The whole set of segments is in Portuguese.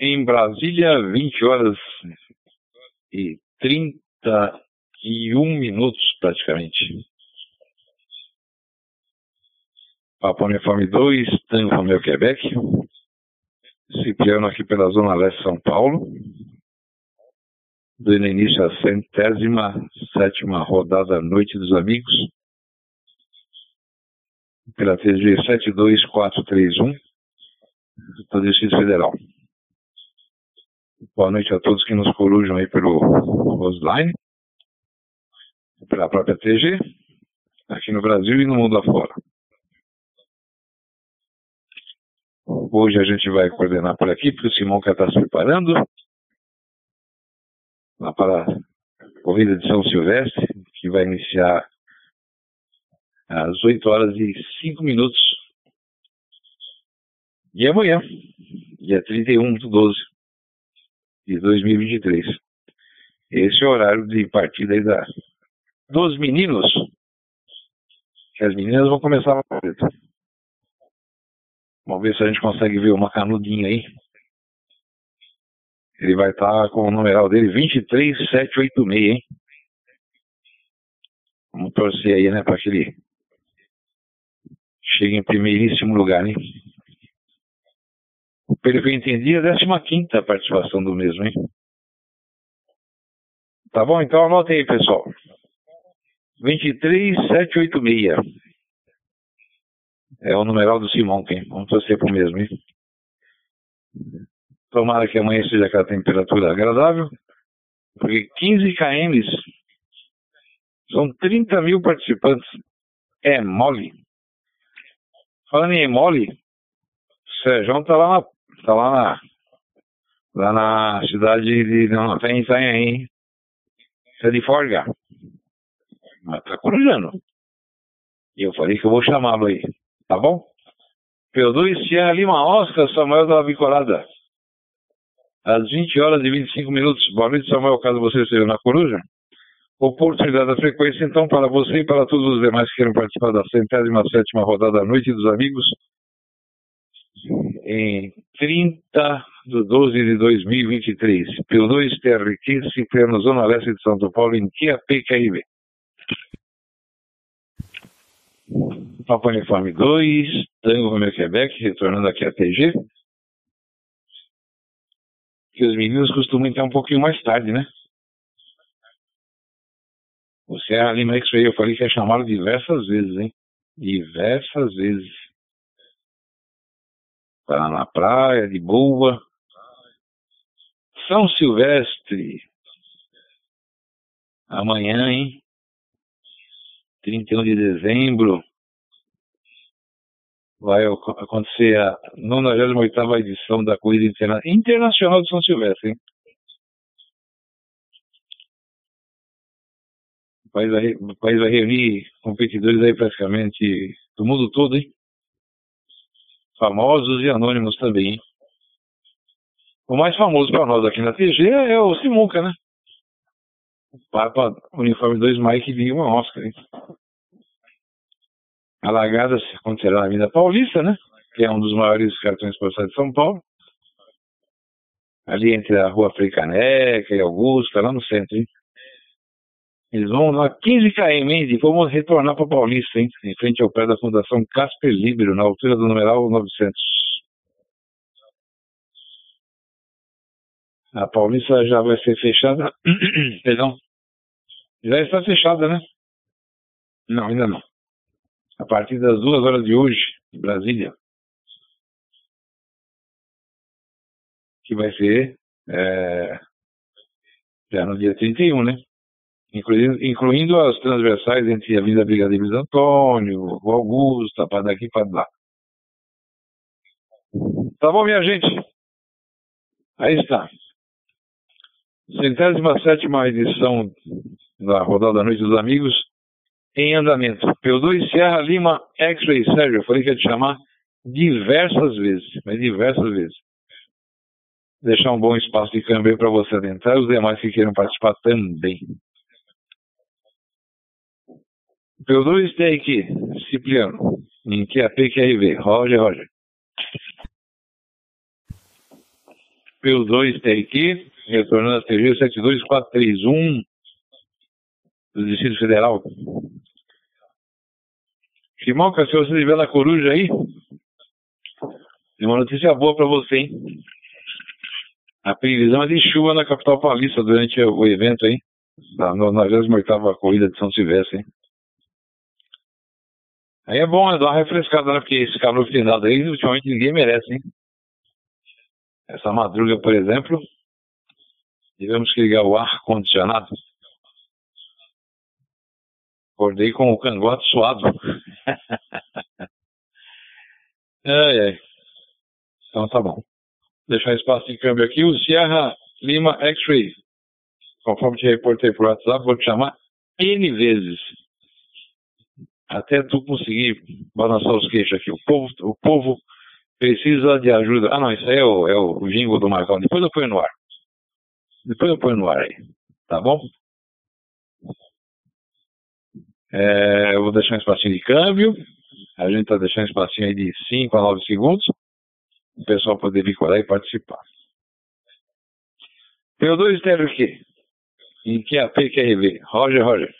Em Brasília, 20 horas e 31 minutos praticamente. Papo Uniforme 2, Tango Romeu Quebec. Cipriano aqui pela Zona Leste São Paulo. Dando início à centésima sétima rodada Noite dos Amigos. Pela TG 72431 do Distrito Federal. Boa noite a todos que nos corujam aí pelo Rosline, pela própria TG, aqui no Brasil e no mundo afora. Hoje a gente vai coordenar por aqui, porque o Simão quer estar se preparando lá para a corrida de São Silvestre, que vai iniciar às 8 horas e 5 minutos. E amanhã, dia 31 de 12 de 2023. Esse é o horário de partida aí da, dos meninos. As meninas vão começar a Vamos ver se a gente consegue ver uma canudinha aí. Ele vai estar tá com o numeral dele 23786, hein? Vamos torcer aí, né, para que ele chegue em primeiríssimo lugar, hein? Pelo que eu entendi, é a 15 participação do mesmo, hein? Tá bom? Então anota aí, pessoal. 23786. É o numeral do Simão, quem? Vamos torcer pro mesmo, hein? Tomara que amanhã seja aquela temperatura agradável, porque 15 km são 30 mil participantes. É mole. Falando em mole, o Sérgio tá lá na Tá lá na, lá na cidade de. Não, tem Itanhaém. É de Forga. Mas tá corujando. E eu falei que eu vou chamá-lo aí. Tá bom? P2 Sierra Lima Oscar Samuel da Bicolada. Às 20 horas e 25 minutos. Boa noite, Samuel, caso você esteja na coruja. Oportunidade da frequência, então, para você e para todos os demais que queiram participar da centésima sétima rodada da Noite dos Amigos em 30 de 12 de 2023, pelo 2 TRQ, Cipriano, Zona Leste de São Paulo, em QAPKIB. Papo Uniforme 2, Tango Romeo Quebec, retornando aqui a TG. Que os meninos costumam entrar um pouquinho mais tarde, né? O Serra Lima X-Ray, eu falei que é chamado diversas vezes, hein? Diversas vezes. Para na praia, de boa. São Silvestre. Amanhã, hein? 31 de dezembro. Vai acontecer a 98 edição da Corrida Interna Internacional de São Silvestre, hein? O país, vai, o país vai reunir competidores aí praticamente do mundo todo, hein? Famosos e anônimos também. O mais famoso para nós aqui na TG é o Simuca, né? O Papa Uniforme 2 Mike de uma Oscar. Hein? A largada acontecerá na Avenida Paulista, né? Que é um dos maiores cartões postais de São Paulo. Ali entre a Rua Frei Caneca e Augusta, lá no centro, hein? Eles vão lá 15 km? E vamos retornar para Paulista, hein? Em frente ao pé da Fundação Casper Libero, na altura do numeral 900. A Paulista já vai ser fechada. Perdão. Já está fechada, né? Não, ainda não. A partir das duas horas de hoje, em Brasília. Que vai ser é, já no dia 31, né? Incluindo, incluindo as transversais entre a Avenida Brigadeiro Luiz Antônio, o Augusta, para daqui para lá. Tá bom, minha gente? Aí está. Centésima sétima edição da Rodada da Noite dos Amigos em andamento. P2 Serra Lima X-Ray Sérgio, eu falei que ia te chamar diversas vezes, mas diversas vezes. Deixar um bom espaço de câmbio para você adentrar e os demais que queiram participar também. P2 tem aqui, Cipriano, em QAP QRV. Roger, Roger. P2 TRQ, retornando a TG 72431 do Distrito Federal. Simonca, se você estiver na coruja aí, tem uma notícia boa para você, hein? A previsão é de chuva na capital paulista durante o evento aí, na 98ª Corrida de São Silvestre, hein? Aí é bom né, dar uma refrescada, né? Porque esse calor que tem dado aí, ultimamente ninguém merece, hein? Essa madruga, por exemplo, tivemos que ligar o ar condicionado. Acordei com o cangote suado. ai, ai. Então tá bom. Deixar espaço de câmbio aqui. O Sierra Lima X-Ray. Conforme te reportei por WhatsApp, vou te chamar N vezes. Até tu conseguir balançar os queixos aqui. O povo, o povo precisa de ajuda. Ah, não, isso aí é o, é o jingle do Marcão. Depois eu ponho no ar. Depois eu ponho no ar aí. Tá bom? É, eu vou deixar um espacinho de câmbio. A gente está deixando um espacinho aí de 5 a 9 segundos. O pessoal poder vincular e participar. P2 estéreo aqui. Em QAP QRV. Roger, Roger.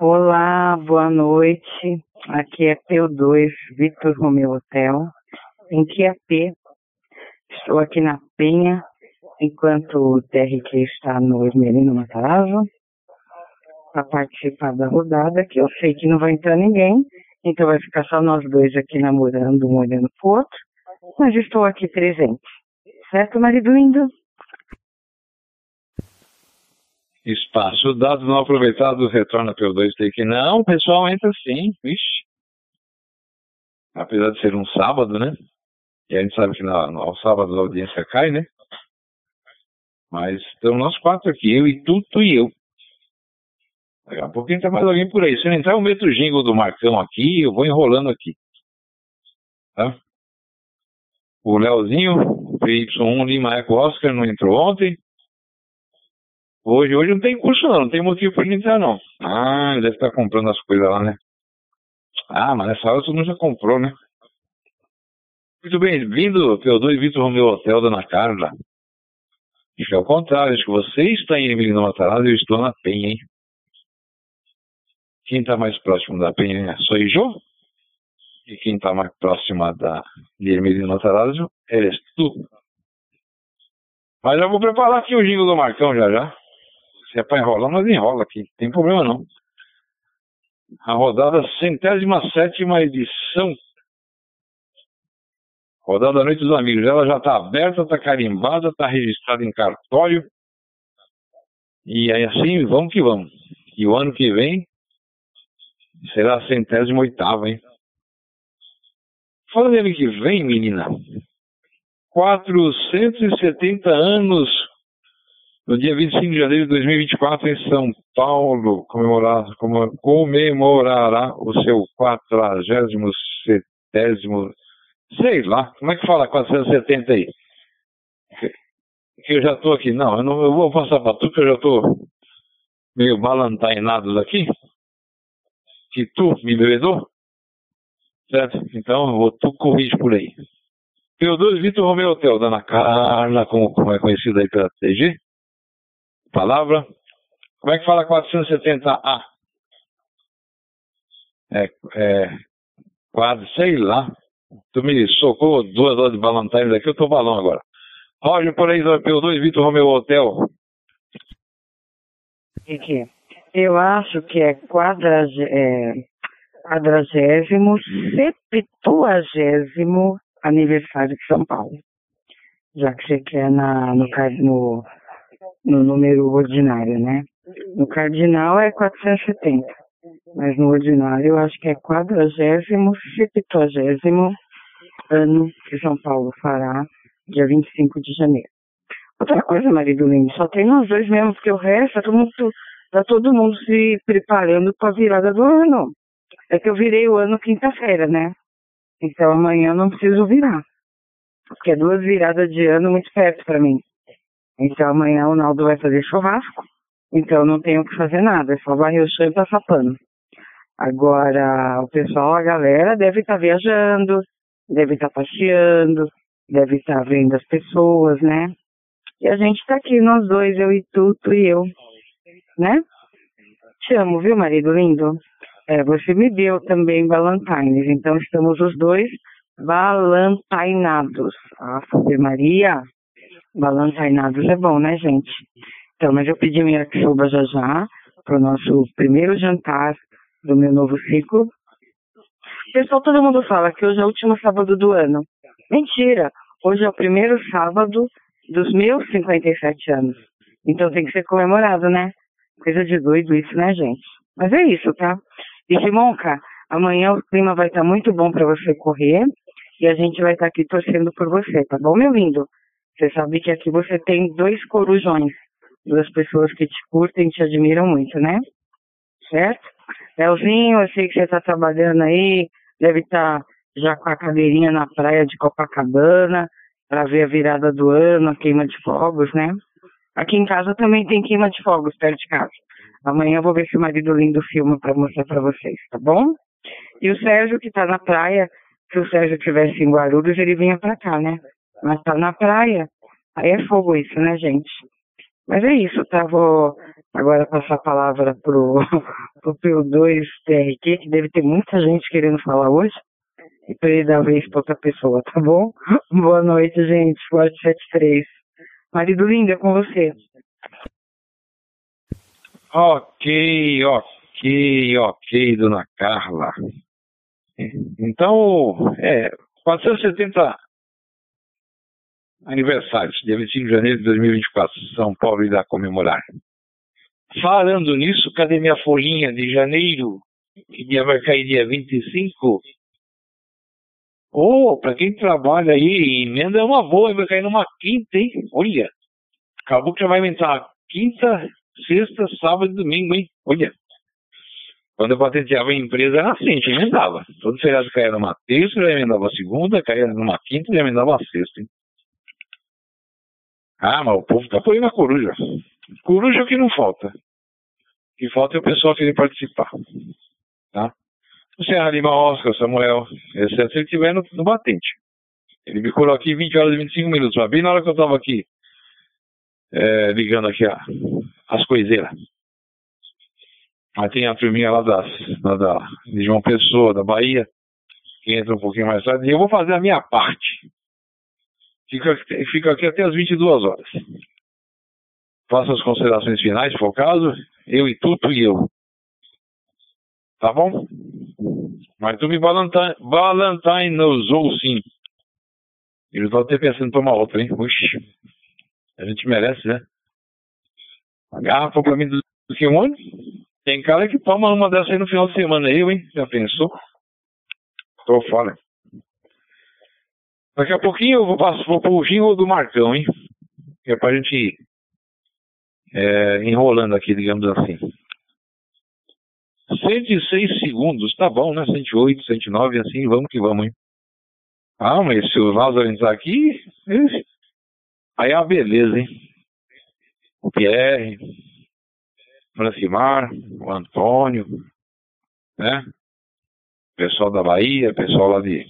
Olá, boa noite. Aqui é P2 Victor Romeu Hotel, em QAP. Estou aqui na Penha, enquanto o TRQ está no Esmerino Matarazzo, para participar da rodada, que eu sei que não vai entrar ninguém, então vai ficar só nós dois aqui namorando, um olhando pro outro, mas estou aqui presente. Certo, marido lindo? Espaço dado não aproveitado, retorna P2 take. Não, pessoal entra sim, vixe. Apesar de ser um sábado, né? E a gente sabe que no, ao sábado a audiência cai, né? Mas estamos nós quatro aqui, eu e tu, tu e eu. Daqui a pouquinho tá mais alguém por aí. Se não entrar, eu meto o jingle do Marcão aqui, eu vou enrolando aqui. Tá? O Leozinho, PY1 Lima Eco Oscar, não entrou ontem. Hoje, hoje não tem curso não, não tem motivo para ele entrar não. Ah, ele deve estar comprando as coisas lá, né? Ah, mas nessa hora todo mundo já comprou, né? Muito bem-vindo, P2 Vitor Romeu Hotel, Dona Carla. Que é o contrário, acho que você está em Emílio Matarazzo e eu estou na Penha, hein? Quem está mais próximo da Penha sou eu, e quem está mais próxima da, de Emílio Matarazzo eres tu. Mas já vou preparar aqui o jingle do Marcão já já. Se é para enrolar, nós enrola aqui, não tem problema não. A rodada centésima sétima edição. Rodada Noite dos Amigos. Ela já está aberta, está carimbada, está registrada em cartório. E aí assim, vamos que vamos. E o ano que vem será a centésima oitava, hein? Falando ano que vem, menina, 470 anos no dia 25 de janeiro de 2024, em São Paulo, comemorar, comemorará o seu 40 setésimo, sei lá, como é que fala 470 aí? Que eu já estou aqui, não, eu não eu vou passar para tu, que eu já estou meio balantainado daqui, que tu me bebedou, certo? Então, vou, tu corrige por aí. P2 Vitor Romeu Hotel, Dona Carla, como, como é conhecida aí pela TG, palavra. Como é que fala 470A? É, é, quase, sei lá. Tu me socou duas horas de Valentine daqui, eu tô balão agora. Roger, por aí, P2, Vitor Romeu Hotel. Eu acho que é quadragésimo, é, quadragésimo, septuagésimo aniversário de São Paulo. Já que você quer na, no, no no número ordinário, né? No cardinal é 470, mas no ordinário eu acho que é quadragésimo, septuagésimo ano que São Paulo fará, dia 25 de janeiro. Outra coisa, marido lindo, só tem nós dois mesmo, porque o resto tá todo mundo, tá todo mundo se preparando para a virada do ano. É que eu virei o ano quinta-feira, né? Então amanhã eu não preciso virar. Porque é duas viradas de ano muito perto para mim. Então amanhã o Naldo vai fazer churrasco, então não tenho que fazer nada, é só varrer o chão e passar pano. Agora, o pessoal, a galera deve estar tá viajando, deve estar tá passeando, deve estar vendo as pessoas, né? E a gente tá aqui, nós dois, eu e tu, tu e eu, né? Te amo, viu, marido lindo? É, você me deu também Valentines, então estamos os dois valentinados. Ave Maria, valentinados é bom, né, gente? Então, mas eu pedi minha yakisoba já já, para o nosso primeiro jantar do meu novo ciclo. Pessoal, todo mundo fala que hoje é o último sábado do ano. Mentira! Hoje é o primeiro sábado dos meus 57 anos. Então tem que ser comemorado, né? Coisa de doido isso, né, gente? Mas é isso, tá? E Simonca, amanhã o clima vai estar tá muito bom para você correr e a gente vai estar tá aqui torcendo por você, tá bom, meu lindo? Você sabe que aqui você tem dois corujões, duas pessoas que te curtem e te admiram muito, né? Certo? Leozinho, eu sei que você está trabalhando aí, deve estar tá já com a cadeirinha na praia de Copacabana, para ver a virada do ano, a queima de fogos, né? Aqui em casa também tem queima de fogos perto de casa. Amanhã eu vou ver se o marido lindo filma para mostrar para vocês, tá bom? E o Sérgio que tá na praia, se o Sérgio tivesse em Guarulhos, ele vinha para cá, né? Mas tá na praia, aí é fogo isso, né, gente? Mas é isso, tá? Vou agora passar a palavra pro, pro P2 TRQ, que deve ter muita gente querendo falar hoje e para ele dar vez para outra pessoa, tá bom? Boa noite, gente. Forte 73. Marido lindo, é com você. Ok, ok, ok, dona Carla. Então, é, 470 aniversários, dia 25 de janeiro de 2024, São Paulo irá comemorar. Falando nisso, cadê minha folhinha de janeiro? Que dia vai cair dia 25? Ô, oh, para quem trabalha aí, emenda é uma boa, vai cair numa quinta, hein? Olha, acabou que já vai aumentar quinta, sexta, sábado e domingo, hein? Olha. Quando eu patenteava a empresa era assim, emendava. Todo feriado caía numa terça, já emendava segunda, caía numa quinta, já emendava sexta, hein? Ah, mas o povo tá aí na coruja. Coruja é o que não falta. O que falta é o pessoal querer participar. Tá? o Serra Lima Oscar, Samuel, exceto se ele estiver no, no, batente. Ele me colocou aqui 20 horas e 25 minutos, mas bem na hora que eu estava aqui é, ligando aqui a, as coiseiras. Mas tem a turminha lá, das, lá da, de João Pessoa, da Bahia, que entra um pouquinho mais tarde, e eu vou fazer a minha parte. Fica, fica aqui até as 22 horas. Faço as considerações finais, se for o caso, eu e Tuto e eu. Tá bom? Mas tu me balantainozou sim. Eu estou até pensando em tomar outra, hein? Oxi. A gente merece, né? A garrafa pra mim do Simone. Tem cara que toma uma dessa aí no final de semana aí, hein? Já pensou? Tô fora. Daqui a pouquinho eu vou, passo, vou pro jingle do Marcão, hein? Que é pra gente ir é, enrolando aqui, digamos assim. 106 segundos, tá bom, né? 108, 109, assim, vamos que vamos, hein? Ah, mas se o Lázaro entrar aqui, aí é uma beleza, hein? O Pierre, o Francimar, o Antônio, né? Pessoal da Bahia, pessoal lá de,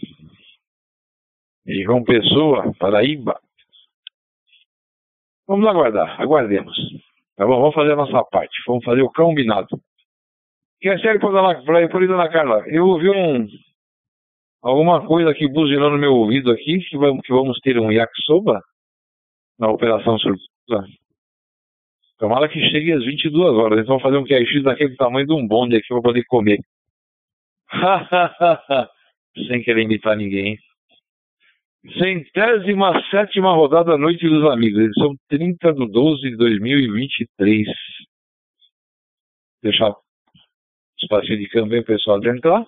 de João Pessoa, Paraíba. Vamos aguardar, aguardemos. Tá bom, vamos fazer a nossa parte, vamos fazer o combinado. E a série, por, Dona Carla, eu ouvi um, alguma coisa aqui buzinando no meu ouvido aqui, que vamos, que vamos ter um yakisoba na Operação Surpresa. Tomara que chegue às 22 horas. Então, fazer um QX daquele tamanho de um bonde aqui para poder comer. Sem querer imitar ninguém. Centésima sétima rodada da Noite dos Amigos. Edição 30 de 12 de 2023. Deixar espacinho de câmbio, o pessoal de entrar.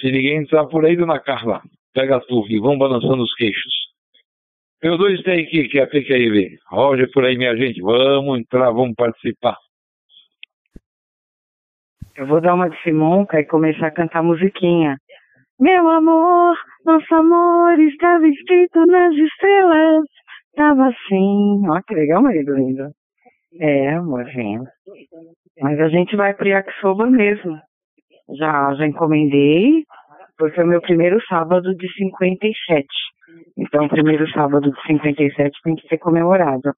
Se ninguém entrar por aí, dona Carla, pega a turma e vão balançando os queixos. Eu dois tem aqui, que é a PQIV. Roger por aí, minha gente. Vamos entrar, vamos participar. Eu vou dar uma de Simonca e começar a cantar musiquinha. Meu amor, nosso amor estava escrito nas estrelas. Tava assim. Ó, que legal, marido lindo. É, amorzinho. Mas a gente vai pro Yakisoba mesmo. Já, já encomendei, porque é o meu primeiro sábado de 57. Então, o primeiro sábado de 57 tem que ser comemorado.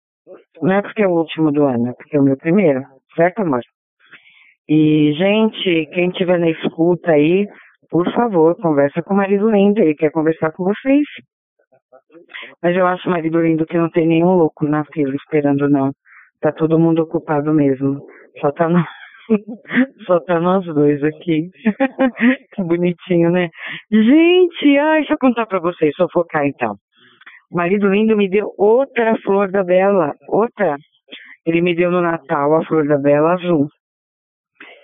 Não é porque é o último do ano, é porque é o meu primeiro, certo, amor? E, gente, quem tiver na escuta aí, por favor, conversa com o marido lindo, ele quer conversar com vocês. Mas eu acho o marido lindo que não tem nenhum louco na fila esperando, não. Tá todo mundo ocupado mesmo. Só tá, no... Só tá nós dois aqui. que bonitinho, né? Gente, ai, deixa eu contar pra vocês, focar então. O marido lindo me deu outra flor da bela, outra. Ele me deu no Natal a flor da bela azul.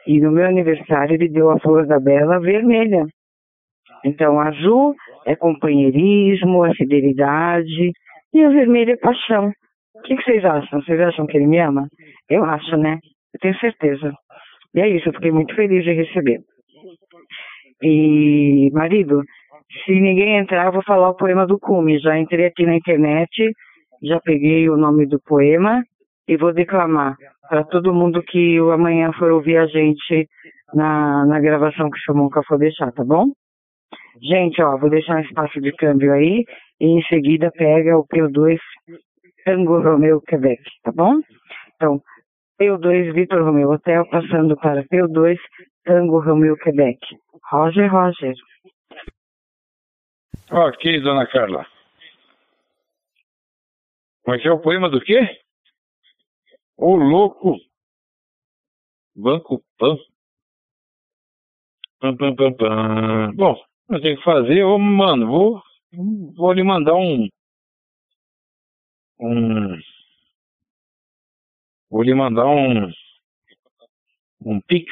E no meu aniversário ele deu a flor da bela vermelha. Então, azul é companheirismo, é fidelidade, e a vermelha é paixão. O que, que vocês acham? Vocês acham que ele me ama? Eu acho, né? Eu tenho certeza. E é isso, eu fiquei muito feliz de receber. E, marido, se ninguém entrar, eu vou falar o poema do Cume. Já entrei aqui na internet, já peguei o nome do poema e vou declamar para todo mundo que amanhã for ouvir a gente na, na gravação que chamou Nunca For Deixar, tá bom? Gente, ó, vou deixar um espaço de câmbio aí e em seguida pega o P2 Tango Romeo Quebec, tá bom? Então, P2 Vitor Romeo Hotel passando para P2 Tango Romeo Quebec. Roger, Roger. Ok, dona Carla. Que é o poema do quê? Ô louco! Banco Pan. Pam, pam, pam, pam. Bom, eu tenho que fazer, ô mano, vou, vou lhe mandar um. Um. Vou lhe mandar um. Um Pix.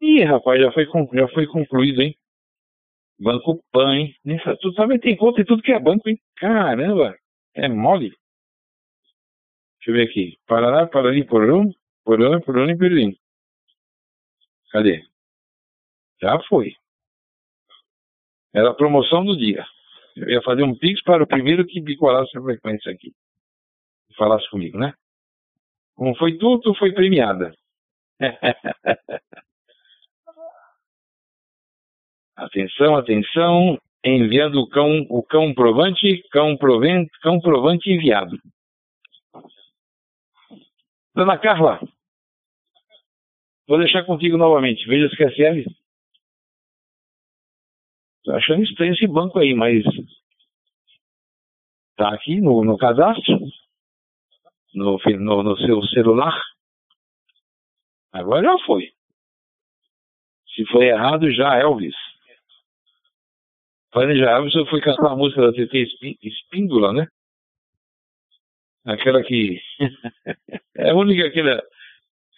Ih, rapaz, já foi, já foi concluído, hein? Banco Pan, hein? Nessa, tu sabe, tem conta em tudo que é banco, hein? Caramba, é mole. Deixa eu ver aqui. Paraná, Paraná, Porão, Porão, Porão e Peruim. Cadê? Já foi. Era a promoção do dia. Eu ia fazer um pix para o primeiro que bicolasse a frequência aqui. Falasse comigo, né? Como foi tudo, foi premiada. Atenção, atenção, enviando o cão, o cão provante, cão provente, cão provante enviado. Dona Carla, vou deixar contigo novamente. Veja se quer serve. Tô achando estranho esse banco aí, mas tá aqui no, no cadastro, no, no, no seu celular. Agora já foi. Se foi errado, já Elvis. Planejar, você foi cantar a música da TT Espíndola, né? Aquela que. é a única que ela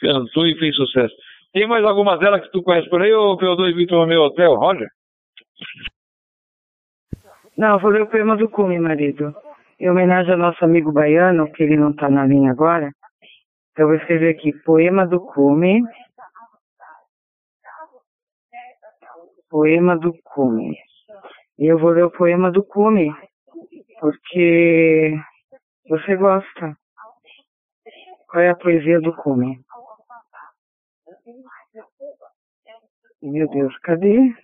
cantou e fez sucesso. Tem mais alguma delas que tu conhece por aí, ou PO2 Vitor no meu hotel, Roger? Não, vou ler o poema do Cume, marido. Em homenagem ao nosso amigo baiano, que ele não está na linha agora. Então, eu vou escrever aqui, poema do Cume. Poema do Cume. E eu vou ler o poema do Cume, porque você gosta. Qual é a poesia do Cume? Meu Deus, cadê?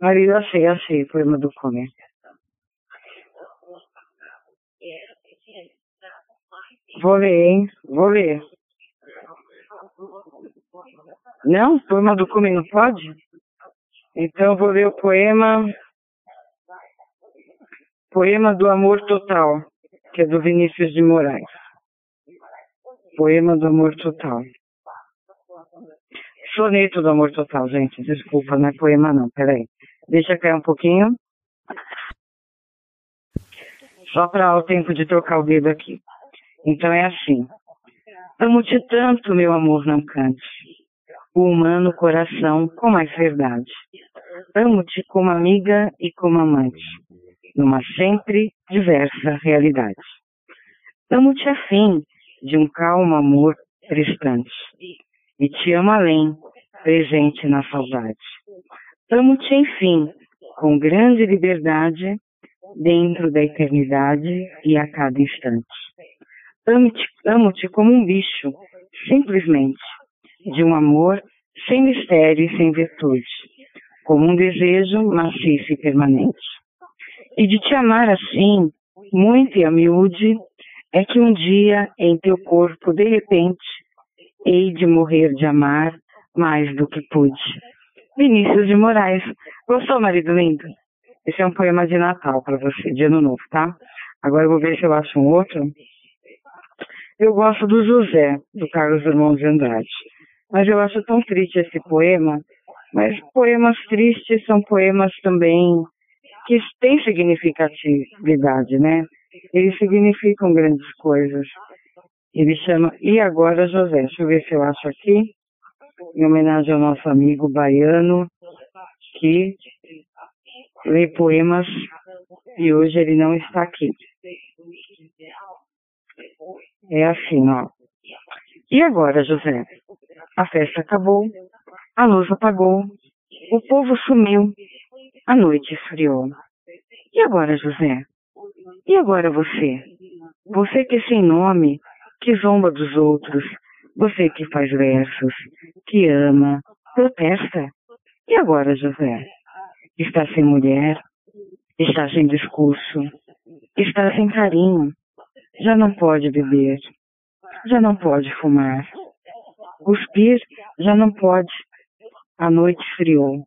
Marido, achei, achei poema do Cume. Vou ler, hein? Vou ler. Não? Poema do Cume não pode? Então vou ler o poema. Poema do Amor Total, que é do Vinícius de Moraes. Poema do Amor Total. Soneto do Amor Total, gente. Desculpa, não é poema não. Peraí. Deixa cair um pouquinho. Só para o tempo de trocar o dedo aqui. Então é assim. Amo-te tanto, meu amor, não cante. O humano coração com mais verdade. Amo-te como amiga e como amante, numa sempre diversa realidade. Amo-te afim de um calmo amor prestante, e te amo além, presente na saudade. Amo-te, enfim, com grande liberdade, dentro da eternidade e a cada instante. Amo-te amo como um bicho, simplesmente, de um amor sem mistério e sem virtude, como um desejo maciço e permanente. E de te amar assim, muito e a miúde, é que um dia em teu corpo, de repente, hei de morrer de amar mais do que pude. Vinícius de Moraes. Gostou, marido lindo? Esse é um poema de Natal para você, de Ano Novo, tá? Agora eu vou ver se eu acho um outro. Eu gosto do José, do Carlos Drummond de Andrade. Mas eu acho tão triste esse poema. Mas poemas tristes são poemas também que têm significatividade, né? Eles significam grandes coisas. Ele chama E Agora José. Deixa eu ver se eu acho aqui. Em homenagem ao nosso amigo baiano, que lê poemas e hoje ele não está aqui. É assim, ó. E agora, José? A festa acabou, a luz apagou, o povo sumiu, a noite esfriou. E agora, José? E agora você? Você que é sem nome, que zomba dos outros, você que faz versos, que ama, protesta. E agora, José? Está sem mulher, está sem discurso, está sem carinho, já não pode beber, já não pode fumar, cuspir já não pode, a noite friou,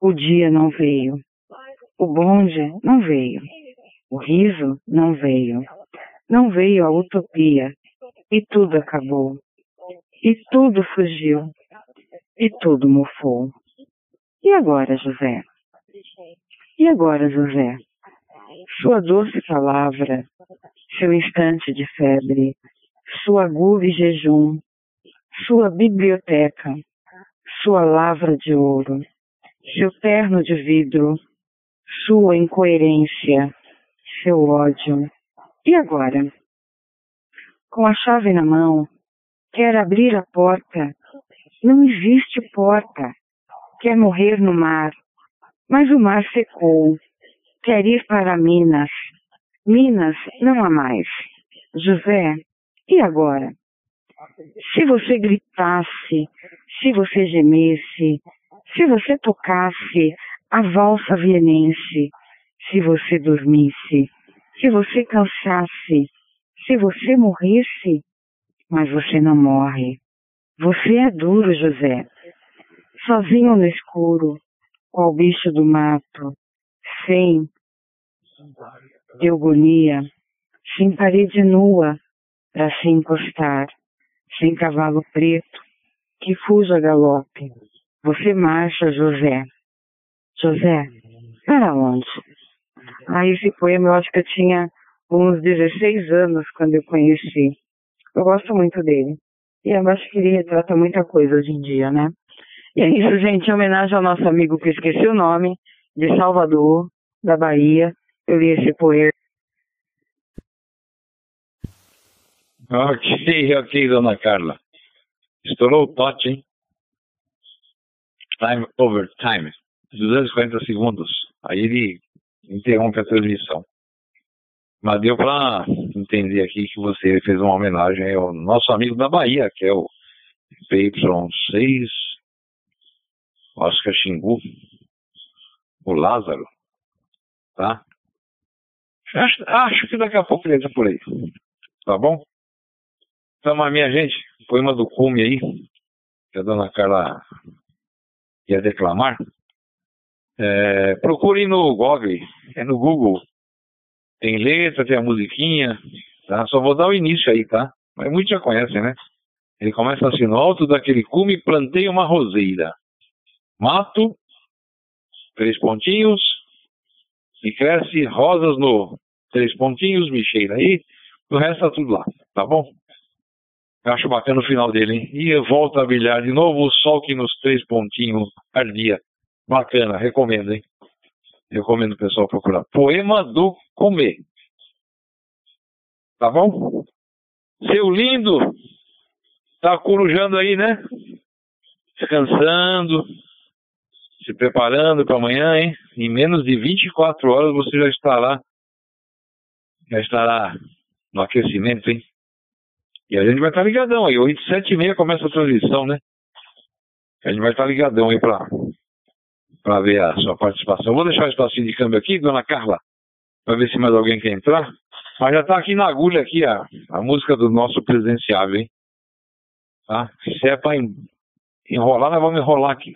o dia não veio, o bonde não veio, o riso não veio, não veio a utopia, e tudo acabou, e tudo fugiu, e tudo mofou. E agora, José? E agora, José? Sua doce palavra, seu instante de febre, sua agudo jejum, sua biblioteca, sua lavra de ouro, seu terno de vidro, sua incoerência, seu ódio. E agora? Com a chave na mão, quer abrir a porta. Não existe porta. Quer morrer no mar, mas o mar secou. Quer ir para Minas. Minas não há mais. José, e agora? Se você gritasse, se você gemesse, se você tocasse a valsa vienense, se você dormisse, se você cansasse, se você morresse, mas você não morre. Você é duro, José. Sozinho no escuro, qual bicho do mato, sem de agonia, sem parede nua para se encostar, sem cavalo preto que fuja a galope. Você marcha, José. José, para onde? Ah, esse poema eu acho que eu tinha uns 16 anos quando eu conheci. Eu gosto muito dele. E eu acho que ele retrata muita coisa hoje em dia, né? E é isso, gente, em homenagem ao nosso amigo que esqueci o nome, de Salvador, da Bahia. Eu li esse poema. Ok, ok, dona Carla. Estourou o tote, hein? Time over time. 240 segundos. Aí ele interrompe a transmissão. Mas deu para entender aqui que você fez uma homenagem ao nosso amigo da Bahia, que é o PY6 Oscar Xingu, o Lázaro, tá? Acho, acho que daqui a pouco ele entra por aí, tá bom? Então, mas minha gente, poema do Cume aí, que a dona Carla ia declamar, é, procure no Google, é no Google, tem letra, tem a musiquinha, tá? Só vou dar o início aí, tá? Mas muitos já conhecem, né? Ele começa assim, no alto daquele cume plantei uma roseira. Mato, três pontinhos, e cresce rosas no três pontinhos, bicheira aí, o resto tá tudo lá, tá bom? Eu acho bacana o final dele, hein? E volta a brilhar de novo o sol que nos três pontinhos ardia. Bacana, recomendo, hein? Recomendo o pessoal procurar. Poema do Comer. Tá bom? Seu lindo, tá corujando aí, né? Descansando, se preparando para amanhã, hein? Em menos de 24 horas você já estará já estará no aquecimento, hein? E a gente vai estar ligadão aí. 8, 7 e meia começa a transmissão, né? A gente vai estar ligadão aí pra, pra ver a sua participação. Vou deixar o espacinho de câmbio aqui, dona Carla, pra ver se mais alguém quer entrar. Mas já tá aqui na agulha aqui a, a música do nosso presidenciável, hein? Tá? Se é pra enrolar, nós vamos enrolar aqui.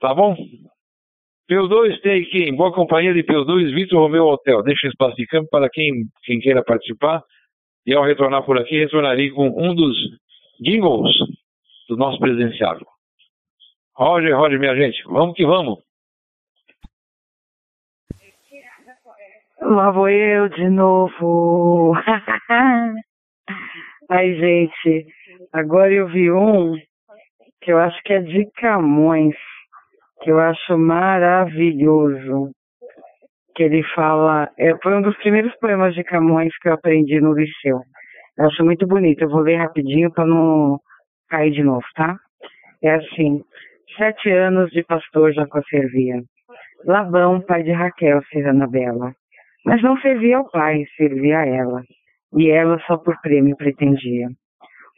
Tá bom? P2 tem aqui, em boa companhia de P2, Vitor Romeu Hotel. Deixa um espaço de campo para quem, quem queira participar. E ao retornar por aqui, retornarei com um dos jingles do nosso presidenciável. Roger, Roger, minha gente, vamos que vamos. Lá vou eu de novo. Ai, gente, agora eu vi um que eu acho que é de Camões, que eu acho maravilhoso. Que ele fala, é, foi um dos primeiros poemas de Camões que eu aprendi no liceu. Eu acho muito bonito, eu vou ler rapidinho para não cair de novo, tá? É assim, sete anos de pastor Jacó servia. Labão, pai de Raquel, serrana bela. Mas não servia ao pai, servia a ela. E ela só por prêmio pretendia.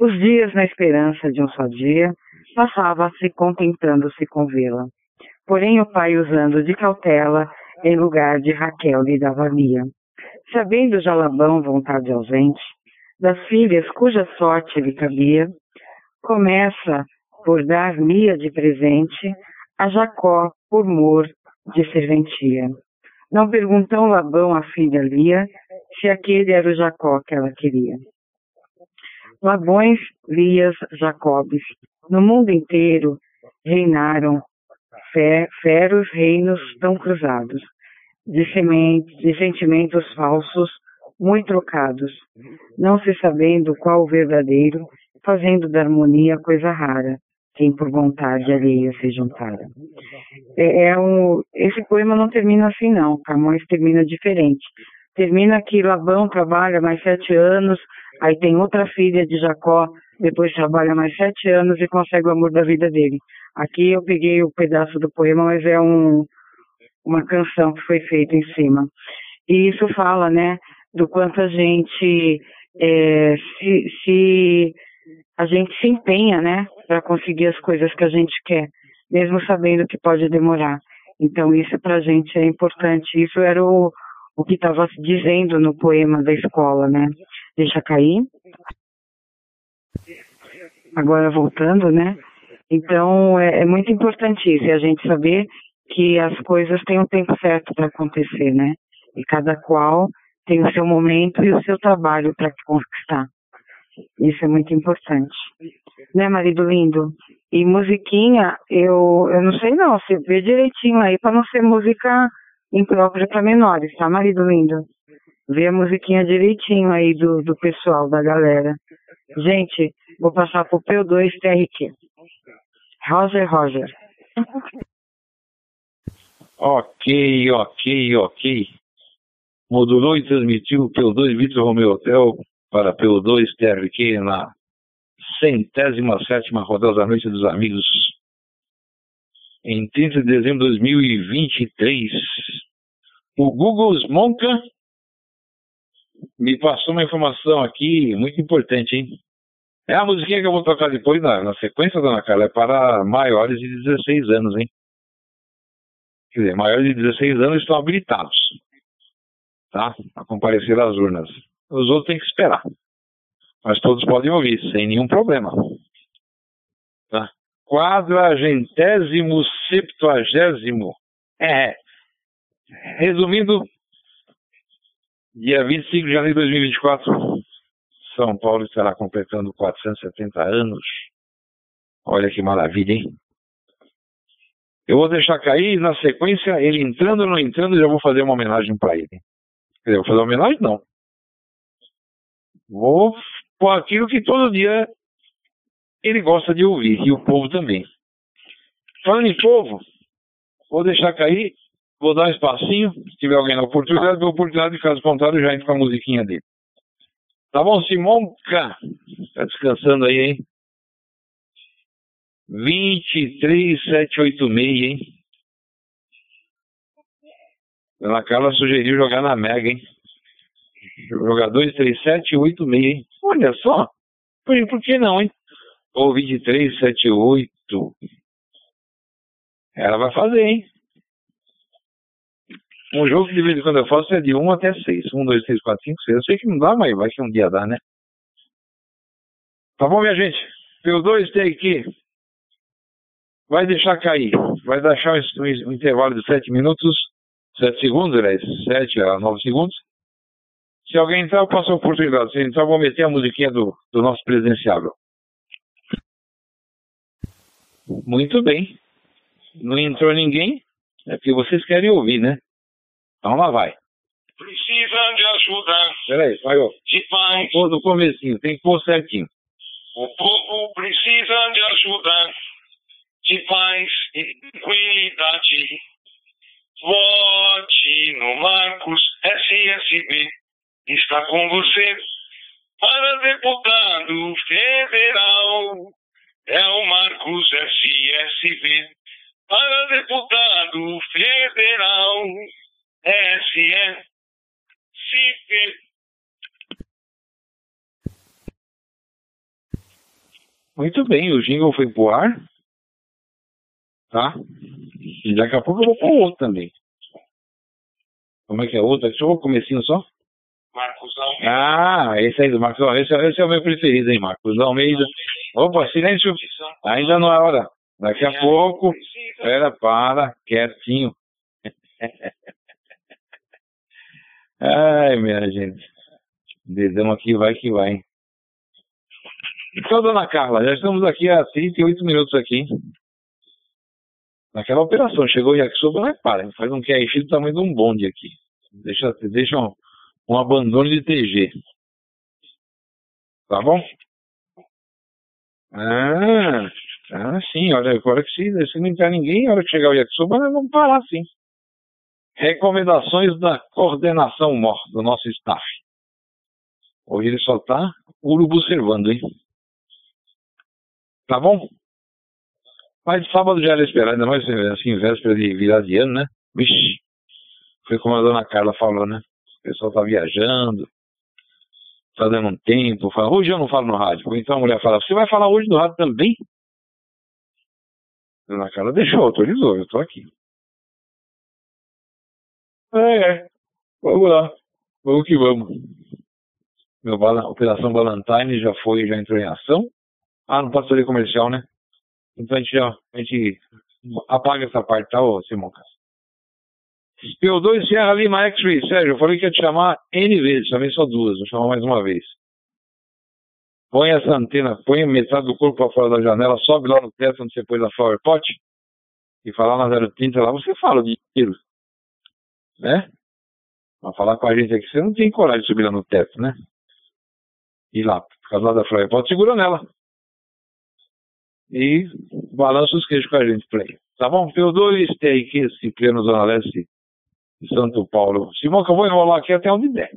Os dias na esperança de um só dia, passava-se contemplando-se com vê-la. Porém o pai, usando de cautela, em lugar de Raquel lhe dava Lia. Sabendo já Labão, vontade ausente, das filhas cuja sorte lhe cabia, começa por dar Lia de presente a Jacó por mor de serventia. Não perguntou Labão à filha Lia se aquele era o Jacó que ela queria. Labões, Lias, Jacobes, no mundo inteiro reinaram feros reinos tão cruzados, de, sementes, de sentimentos falsos, muito trocados, não se sabendo qual o verdadeiro, fazendo da harmonia coisa rara, quem por vontade alheia se juntara. É, é um, esse poema não termina assim não, Camões termina diferente. Termina que Labão trabalha mais sete anos, aí tem outra filha de Jacó, depois trabalha mais sete anos e consegue o amor da vida dele. Aqui eu peguei o um pedaço do poema, mas é um, uma canção que foi feita em cima. E isso fala, né, do quanto a gente é, se, se a gente se empenha, né, para conseguir as coisas que a gente quer, mesmo sabendo que pode demorar. Então isso para a gente é importante. Isso era o, o que estava dizendo no poema da escola, né? Deixa cair. Agora voltando, né? Então é, é muito importante isso, a gente saber que as coisas têm um tempo certo para acontecer, né? E cada qual tem o seu momento e o seu trabalho para conquistar. Isso é muito importante. Né, marido lindo? E musiquinha, eu, eu não sei não, você vê direitinho aí para não ser música imprópria para menores, tá, marido lindo? Vê a musiquinha direitinho aí do, do pessoal, da galera. Gente, vou passar pro P2 TRQ. Roger, Roger. Ok, ok, ok. Modulou e transmitiu o P2 Vitor Romeo Hotel para P2 TRQ na centésima sétima Rodel da Noite dos Amigos em 30 de dezembro de 2023. O Google Smonka me passou uma informação aqui muito importante, hein? É a musiquinha que eu vou tocar depois na, na sequência, dona Carla, é para maiores de 16 anos, hein? Quer dizer, maiores de 16 anos estão habilitados, tá? A comparecer às urnas. Os outros têm que esperar. Mas todos podem ouvir, sem nenhum problema. Tá? Quadragentésimo, septuagésimo. É. Resumindo, dia 25 de janeiro de 2024, São Paulo estará completando 470 anos. Olha que maravilha, hein? Eu vou deixar cair na sequência, ele entrando ou não entrando, já vou fazer uma homenagem para ele. Quer dizer, vou fazer uma homenagem? Não. Vou pôr aquilo que todo dia ele gosta de ouvir, e o povo também. Falando em povo, vou deixar cair, vou dar um espacinho, se tiver alguém na oportunidade, dou oportunidade, caso contrário, já entro com a musiquinha dele. Tá bom, Simonca? Tá descansando aí, hein? 23786, hein? Dona Carla sugeriu jogar na Mega, hein? Jogar 23786, hein? Olha só. Por, por que não, hein? ou 2378. Ela vai fazer, hein? Um jogo que de vez em quando eu faço é de 1 até 6. 1, 2, 3, 4, 5, 6. Eu sei que não dá, mas vai que um dia dá, né? Tá bom, minha gente? P2 tem aqui. Vai deixar cair. Vai deixar um, intervalo de 7 minutos, 7 segundos, aliás, 7 a 9 segundos. Se alguém entrar, eu passo a oportunidade. Se entrar, eu vou meter a musiquinha do, do nosso presidenciável. Muito bem. Não entrou ninguém. É porque vocês querem ouvir, né? Então lá vai. Precisa de ajuda. Peraí, vai, ó. De paz. Pô do comecinho, tem que pôr certinho. O povo precisa de ajuda. De paz e tranquilidade. Vote no Marcos SSB. Está com você. Para deputado federal. É o Marcos SSB. Para deputado federal. SSB. Muito bem, o jingle foi pro ar. Tá? E daqui a pouco eu vou pôr outro também. Como é que é outro? Deixa eu ver o comecinho só. Marcos Almeida. Ah, esse aí do Marcos Almeida. Esse, esse é o meu preferido, hein, Marcos Almeida. Opa, silêncio. Ainda não é hora. Daqui a pouco. Espera, para, quietinho. Ai, minha gente. Dedão aqui vai que vai. Então, dona Carla, já estamos aqui há 38 minutos aqui. Naquela operação, chegou o yakisoba, mas para, faz um QRX do tamanho de um bonde aqui. Deixa, deixa um, um abandono de TG. Tá bom? Ah, ah, sim, olha, agora que se, se não entrar ninguém, a hora que chegar o yakisoba, nós vamos parar sim. Recomendações da coordenação MOR, do nosso staff. Hoje ele só tá urubu servando, hein? Tá bom? Mas sábado já era esperado, ainda mais assim, véspera de virar de ano, né? Vixe, foi como a dona Carla falou, né? O pessoal tá viajando, tá dando um tempo, fala, hoje eu não falo no rádio. Então a mulher fala, você vai falar hoje no rádio também? A dona Carla deixou, autorizou, eu tô aqui. É, é. Vamos lá. Vamos que vamos. Meu Operação Valentine já foi, já entrou em ação. Ah, não pode fazer comercial, né? Então a gente já a gente apaga essa parte, tá, ô Simão P2 Sierra Lima X-Ray. Sérgio, eu falei que ia te chamar N vezes, chamei só duas, vou chamar mais uma vez. Põe essa antena, põe metade do corpo para fora da janela, sobe lá no teto onde você pôs a flower pot e falar na 030 lá, você fala o dia inteiro né? Mas falar com a gente aqui, você não tem coragem de subir lá no teto, né? E lá, por causa lá da Flávia, pode segurar nela. E balança os queijos com a gente, play. Tá bom? P2 tem aqui, esse pleno Zona Leste de Santo Paulo. Simão, que eu vou enrolar aqui até onde der.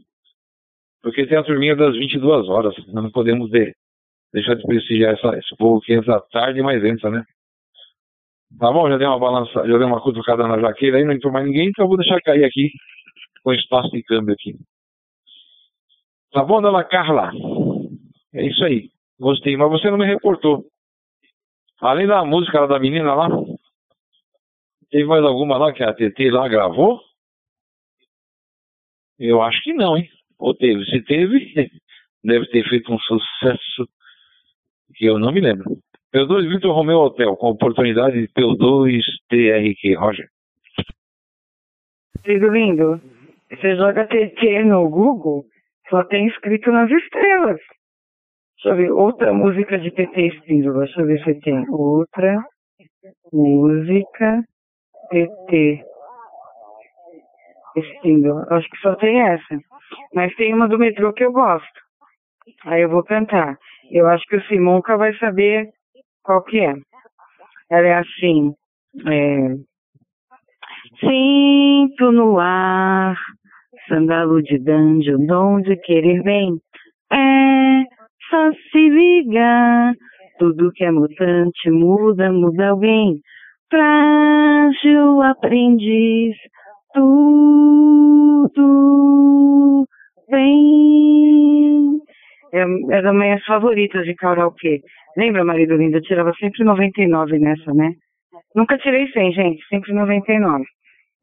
Porque tem a turminha das 22 horas. Nós não podemos de, deixar de prestigiar essa, esse povo que entra tarde, mas entra, né? Tá bom? Já dei uma balança, já dei uma cutucada na jaqueira aí, não entrou mais ninguém, então eu vou deixar cair aqui com espaço de câmbio aqui. Tá bom, dona Carla? É isso aí. Gostei, mas você não me reportou. Além da música da menina lá, teve mais alguma lá que a TT lá gravou? Eu acho que não, hein? Ou teve? Se teve, deve ter feito um sucesso que eu não me lembro. P2 Vitor Romeo Hotel, com oportunidade de P2 TRQ. Roger. Filho lindo, você joga TT no Google, só tem escrito nas estrelas. Deixa eu ver, outra música de TT Espíndola. Deixa eu ver se tem outra música TT Espíndola. Acho que só tem essa. Mas tem uma do metrô que eu gosto. Aí eu vou cantar. Eu acho que o Simonca vai saber qual que é? Ela é assim. É... Sinto no ar, sandalo de danjo, dom de querer bem. É, só se liga, tudo que é mutante muda, muda alguém. Frágil aprendiz, tudo bem. É, é das minhas favoritas de karaokê. Lembra, marido lindo? Eu tirava sempre 99 nessa, né? Nunca tirei 100, gente, sempre 99.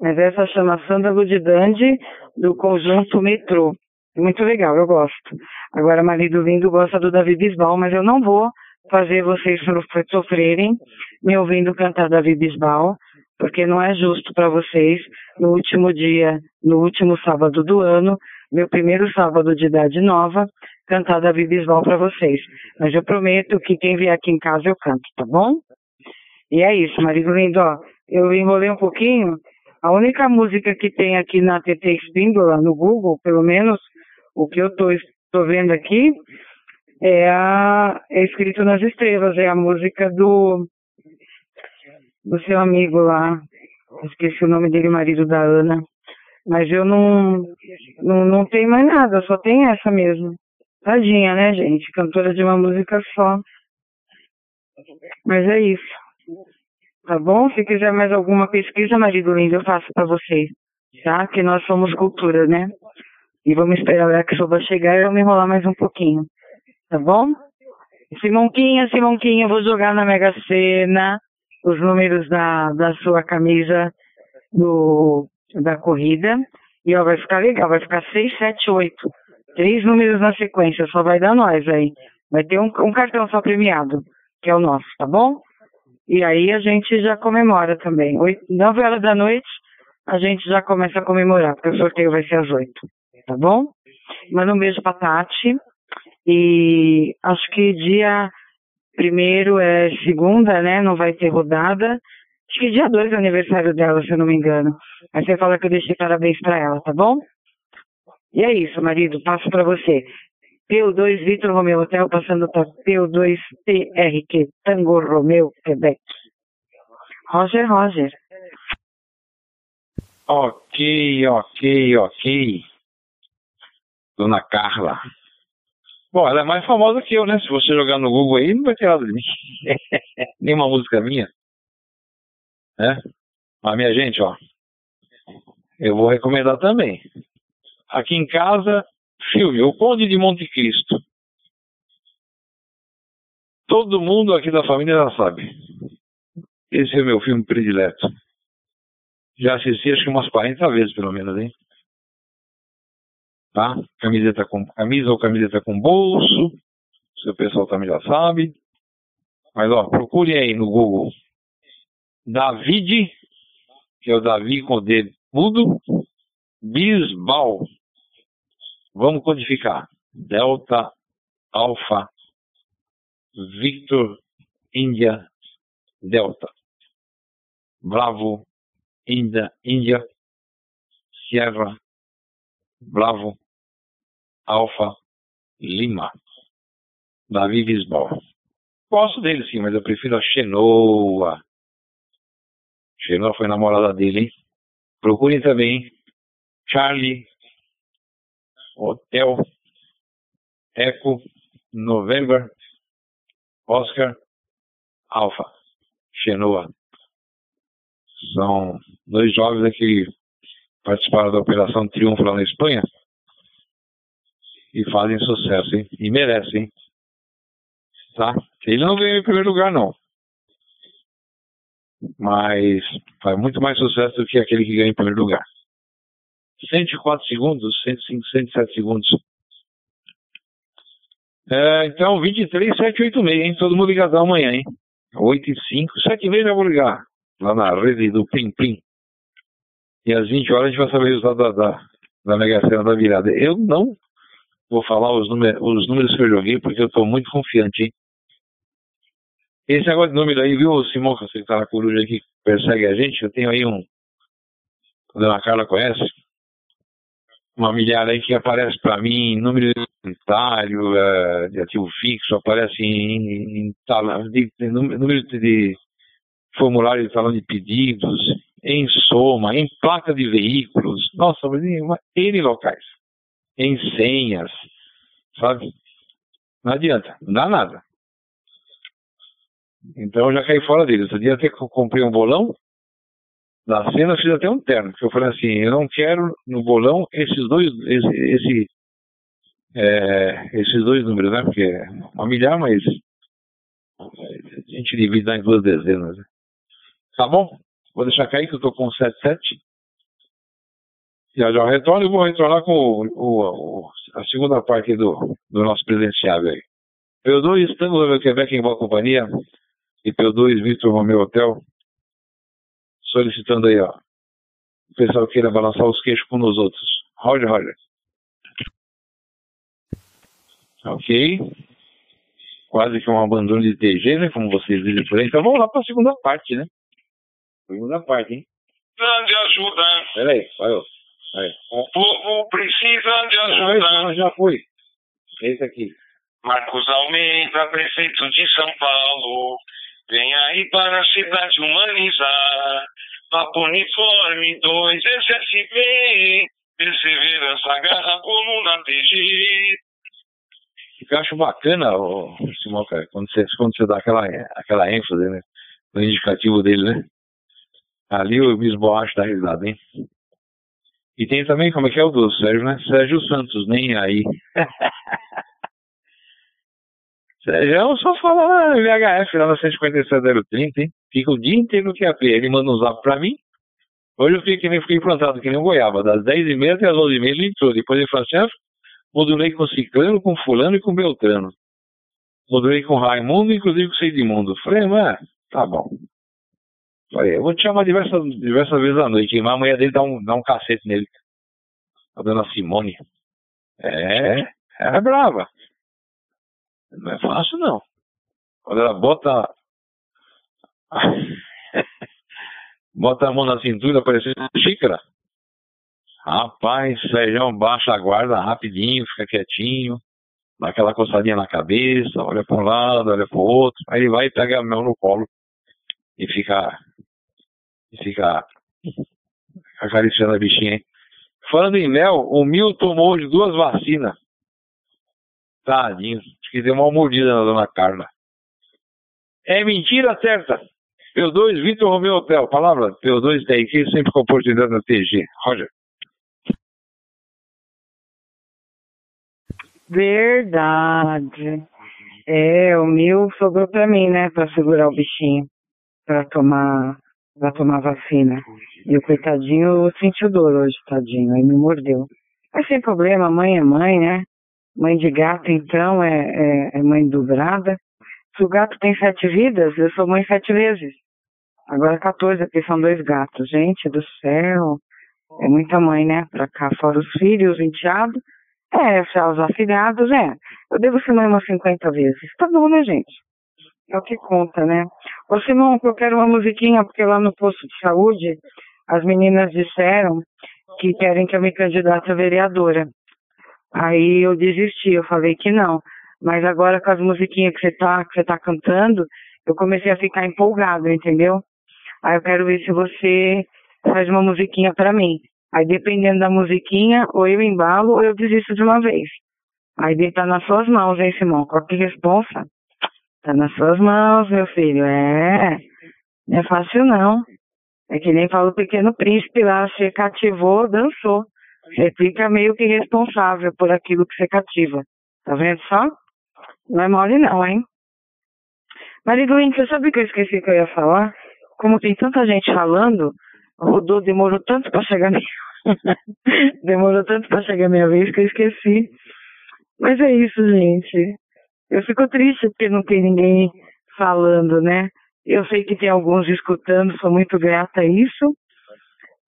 Mas essa chama Sandra Ludidande, do conjunto Metrô. Muito legal, eu gosto. Agora, marido lindo gosta do Davi Bisbal, mas eu não vou fazer vocês sofrerem me ouvindo cantar Davi Bisbal, porque não é justo para vocês, no último dia, no último sábado do ano, meu primeiro sábado de idade nova, cantar Davi Bisbal para vocês. Mas eu prometo que quem vier aqui em casa eu canto, tá bom? E é isso, marido lindo, ó. Eu enrolei um pouquinho. A única música que tem aqui na TT Espíndola, no Google, pelo menos o que eu tô vendo aqui, é, a, é escrito nas estrelas, é a música do, do seu amigo lá. Esqueci o nome dele, marido da Ana. Mas eu não, não, não tenho mais nada, só tem essa mesmo. Tadinha, né, gente? Cantora de uma música só. Mas é isso. Tá bom? Se quiser mais alguma pesquisa, marido lindo, eu faço para vocês. Tá? Que nós somos cultura, né? E vamos esperar o Yakisoba chegar e eu me enrolar mais um pouquinho. Tá bom? Simonquinha, Simonquinha, vou jogar na Mega Sena os números da, da sua camisa do, da corrida. E ó, vai ficar legal, vai ficar 6, 7, 8. Três números na sequência, só vai dar nós aí. Vai ter um, um cartão só premiado, que é o nosso, tá bom? E aí a gente já comemora também. Oito, 9 horas da noite, a gente já começa a comemorar, porque o sorteio vai ser às 8 tá bom? Manda um beijo pra Tati. E acho que dia primeiro é segunda, né? Não vai ter rodada. Acho que dia dois é aniversário dela, se eu não me engano. Aí você fala que eu deixei parabéns pra ela, tá bom? E é isso, marido. Passo pra você. P2 Vitor Romeu Hotel, passando para P2 TRQ Tango Romeu Quebec. Roger, Roger. Ok, ok, ok. Dona Carla. Bom, ela é mais famosa que eu, né? Se você jogar no Google aí, não vai ter nada de mim. Nenhuma música minha. Né? Mas, minha gente, ó. Eu vou recomendar também. Aqui em casa, filme O Conde de Monte Cristo. Todo mundo aqui da família já sabe. Esse é o meu filme predileto. Já assisti acho que umas 40 vezes, pelo menos, hein? Tá? Camiseta com camisa ou camiseta com bolso, se o pessoal também já sabe. Mas ó, procure aí no Google David, que é o Davi com o D mudo, Bisbal. Vamos codificar. Delta, Alfa, Victor, Índia, Delta. Bravo, Índia, Índia, Sierra, Bravo, Alfa Lima. Davi Bisbal. Gosto dele sim, mas eu prefiro a Xenoa. Xenoa foi namorada dele, hein? Procurem também Charlie Hotel Echo November Oscar Alpha Xenoa. São dois jovens que participaram da Operação Triunfo lá na Espanha e fazem sucesso, hein? E merecem, hein? Tá? Ele não veio em primeiro lugar, não. Mas faz muito mais sucesso do que aquele que ganha em primeiro lugar. 104 segundos, 105, 107 segundos. É, então, 23, 7, 8, meia, hein? Todo mundo ligadão amanhã, hein? 8 e 5, 7 e meia já vou ligar. Lá na rede do Plim Plim. E às 20 horas a gente vai saber o resultado da, da, da Mega Sena da virada. Eu não vou falar os, os números que eu joguei, porque eu estou muito confiante, hein? Esse negócio de número aí, viu, Simão, que está na coruja aí que persegue a gente, eu tenho aí um. A dona Carla conhece? Uma milhar aí que aparece para mim, número unitário, é, de ativo fixo, aparece em, em, em número de formulário de talão de pedidos, em soma, em placa de veículos, nossa, mas em N locais em senhas, sabe? Não adianta, não dá nada. Então eu já caí fora dele. Outro dia até que eu comprei um bolão, na cena eu fiz até um terno, que eu falei assim, eu não quero no bolão esses dois, esse, esse é, esses dois números, né? Porque é uma milhar, mas A gente divide em duas dezenas. Né? Tá bom? Vou deixar cair que eu tô com 77. Já já retorno e vou retornar com o, o, a segunda parte do, do nosso presenciável aí. P2, estamos no Quebec em boa companhia. E P2, Vitor Romeu Hotel. Solicitando aí, ó. O pessoal queira balançar os queixos com os outros. Roger, Roger. Ok. Quase que um abandono de TG, né? Como vocês dizem por aí. Então vamos lá para a segunda parte, né? Segunda parte, hein? Grande ajuda. Peraí, vai, Aí. O povo precisa de ajuda. Já foi. Esse aqui. Marcos Almeida, prefeito de São Paulo. Vem aí para a cidade humanizar. Papo Uniforme 2, SSB. Perseverança, garra, coluna TG. Eu acho bacana, o Simão, cara, quando você, quando você dá aquela, aquela ênfase, né? No indicativo dele, né? Ali eu me esborracho da risada, hein? E tem também, como é que é o do Sérgio, né? Sérgio Santos, nem aí. Sérgio só fala na VHF, lá na 157.030, hein? Fica o dia inteiro no QAP. Ele manda um zap pra mim. Hoje eu fiquei, fiquei plantado que nem um goiaba. Das 10h30 até as 11h30 ele entrou. Depois ele falou assim, ah, modulei com Ciclano, com Fulano e com Beltrano. Modulei com Raimundo, inclusive com Seidimundo. Falei, mas tá bom. Falei, eu vou te chamar diversas, diversas vezes à noite, mas a mulher dele dá um, dá um cacete nele. A dona Simone. É, é brava. Não é fácil, não. Quando ela bota. bota a mão na cintura, parecendo xícara. Rapaz, feijão baixa a guarda rapidinho, fica quietinho, dá aquela coçadinha na cabeça, olha para um lado, olha para o outro, aí ele vai e pega a mão no colo e fica. E fica acariciando a bichinha. Falando em mel, o Mil tomou de duas vacinas. Tadinho, acho que deu uma mordida na dona Carla. É mentira certa. P2, Vitor Romeu Hotel. Palavra, P2 TIQ, sempre com oportunidade na TG. Roger. Verdade. É, o Mil sobrou pra mim, né, pra segurar o bichinho, pra tomar, pra tomar vacina. E o coitadinho sentiu dor hoje, tadinho, aí me mordeu. Mas sem problema, mãe é mãe, né? Mãe de gato, então, é, é, é mãe dobrada. Se o gato tem sete vidas, eu sou mãe sete vezes. Agora 14, porque são dois gatos. Gente do céu, é muita mãe, né? Pra cá, fora os filhos, o enteado. É, os afilhados, é. Eu devo ser mãe umas 50 vezes. Tá bom, né, gente? É o que conta, né? Ô, Simão, eu quero uma musiquinha, porque lá no posto de saúde, as meninas disseram que querem que eu me candidate a vereadora. Aí eu desisti, eu falei que não. Mas agora com as musiquinhas que você tá, que você tá cantando, eu comecei a ficar empolgado, entendeu? Aí eu quero ver se você faz uma musiquinha para mim. Aí dependendo da musiquinha, ou eu embalo ou eu desisto de uma vez. Aí tá nas suas mãos, hein, Simão? Qual que responsa? Tá nas suas mãos, meu filho. É. Não é fácil, não. É que nem fala o pequeno príncipe lá, você cativou, dançou. Você fica meio que responsável por aquilo que você cativa. Tá vendo só? Não é mole não, hein? Marido você sabe que eu esqueci que eu ia falar? Como tem tanta gente falando, rodou, demorou tanto para chegar minha... demorou tanto para chegar minha vez que eu esqueci. Mas é isso, gente. Eu fico triste porque não tem ninguém falando, né? Eu sei que tem alguns escutando, sou muito grata a isso.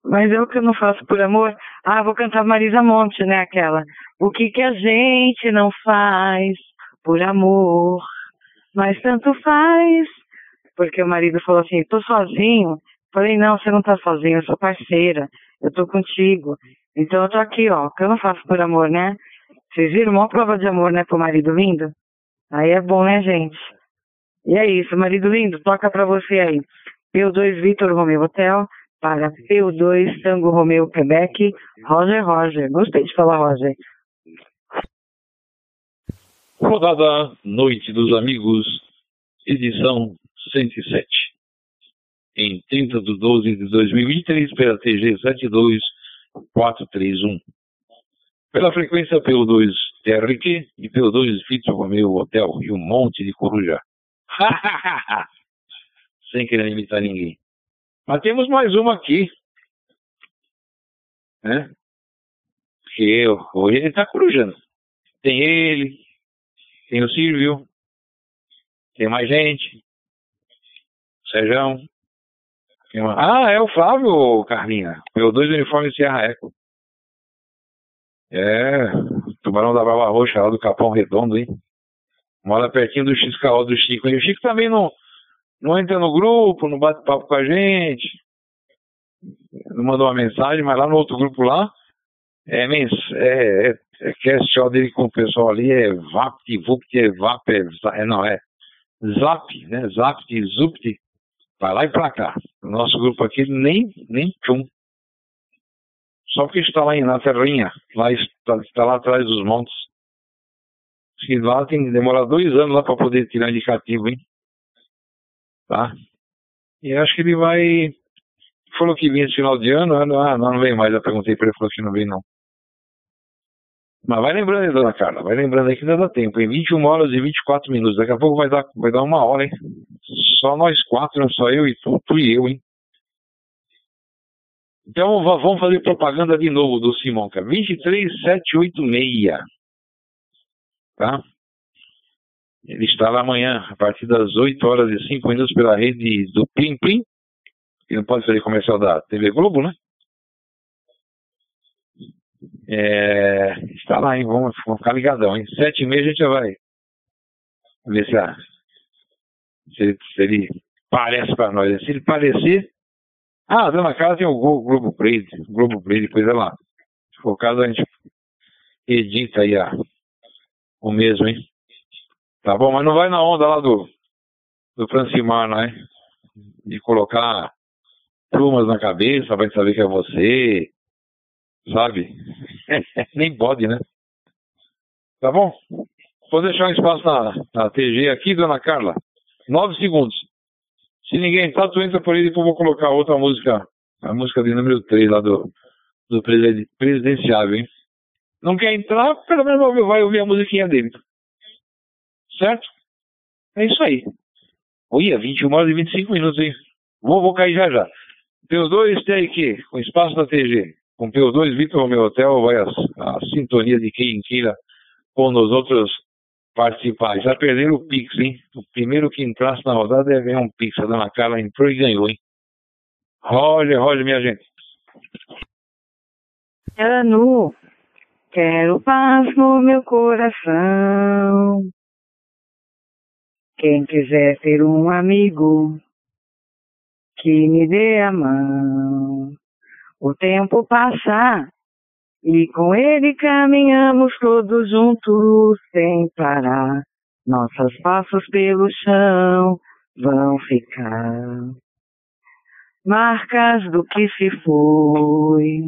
Mas é o que eu não faço por amor. Ah, vou cantar Marisa Monte, né? Aquela. O que que a gente não faz por amor? Mas tanto faz. Porque o marido falou assim: tô sozinho. Falei: não, você não tá sozinho, eu sou parceira. Eu tô contigo. Então eu tô aqui, ó. Que eu não faço por amor, né? Vocês viram uma prova de amor, né, pro marido lindo? Aí é bom, né, gente? E é isso, marido lindo, toca pra você aí. P2 Vitor Romeu Hotel para P2 Tango Romeu Quebec, Roger Roger. Gostei de falar Roger. Rodada Noite dos Amigos, edição 107. Em 30 de 12 de 2023, pela TG 72431. Pela frequência PO2 TRQ e PO2 Vitor Romeu Hotel e um monte de Corujá. Sem querer imitar ninguém. Mas temos mais uma aqui. Né? Porque hoje ele está corujando. Tem ele, tem o Silvio, tem mais gente. Sejão. Ah, é o Flávio, Carlinha. Meu dois uniformes Serra Eco. É, tubarão da Barba Roxa, lá do Capão Redondo, hein? Mora pertinho do XKO do Chico. E o Chico também não, não entra no grupo, não bate papo com a gente. Não mandou uma mensagem, mas lá no outro grupo lá, é, é, é, é cast dele com o pessoal ali, é VAPT, VUPT, é VAP, é, é, não, é ZAP, né? ZAPT, ZUPT, vai lá e pra cá. O nosso grupo aqui nem, nem tchum. Só porque está lá na terrinha, lá está, está lá atrás dos montes. Que lá tem que demorar dois anos lá para poder tirar indicativo, hein? Tá? E acho que ele vai. Falou que vinha esse final de ano, ah, não, não vem mais. Eu perguntei para ele, falou que não vem não. Mas vai lembrando aí, dona Carla, vai lembrando aí que ainda dá tempo, em 21 horas e 24 minutos. Daqui a pouco vai dar, vai dar uma hora, hein? Só nós quatro, só eu e tu, tu e eu, hein? Então vamos fazer propaganda de novo do Simão, cara. 23786. Tá? Ele está lá amanhã, a partir das 8 horas e 5 minutos, pela rede do Plim Plim, que não pode fazer comercial da TV Globo, né? É, está lá, hein? Vamos, vamos ficar ligadão, hein? Sete e meia a gente já vai ver se, se, se ele parece para nós. Se ele parecer, ah, dona Carla tem o Globo Play, Globo Play, depois ela, se for caso, a gente edita aí a, o mesmo, hein? Tá bom, mas não vai na onda lá do, do Francimar, não é? De colocar plumas na cabeça gente saber que é você, sabe? Nem pode, né? Tá bom? Vou deixar um espaço na, na TG aqui, dona Carla. Nove segundos. Se ninguém tá, entra por aí, depois vou colocar outra música, a música de número 3 lá do, do presidenciável, hein? Não quer entrar, pelo menos vai ouvir a musiquinha dele. Certo? É isso aí. Olha, 21 horas e 25 minutos, hein? Vou, vou cair já já. P2 tem aqui, com espaço da TG. Com P2, Vitor Romeu Hotel, vai a, a sintonia de quem queira com os outros participar. Já perderam o Pix, hein? O primeiro que entrasse na rodada deve ganhar um Pix. A dona Carla entrou e ganhou, hein? Roger, Roger, minha gente. Ano, quero paz no meu coração. Quem quiser ter um amigo que me dê a mão. O tempo passa e com ele caminhamos todos juntos sem parar. Nossos passos pelo chão vão ficar. Marcas do que se foi,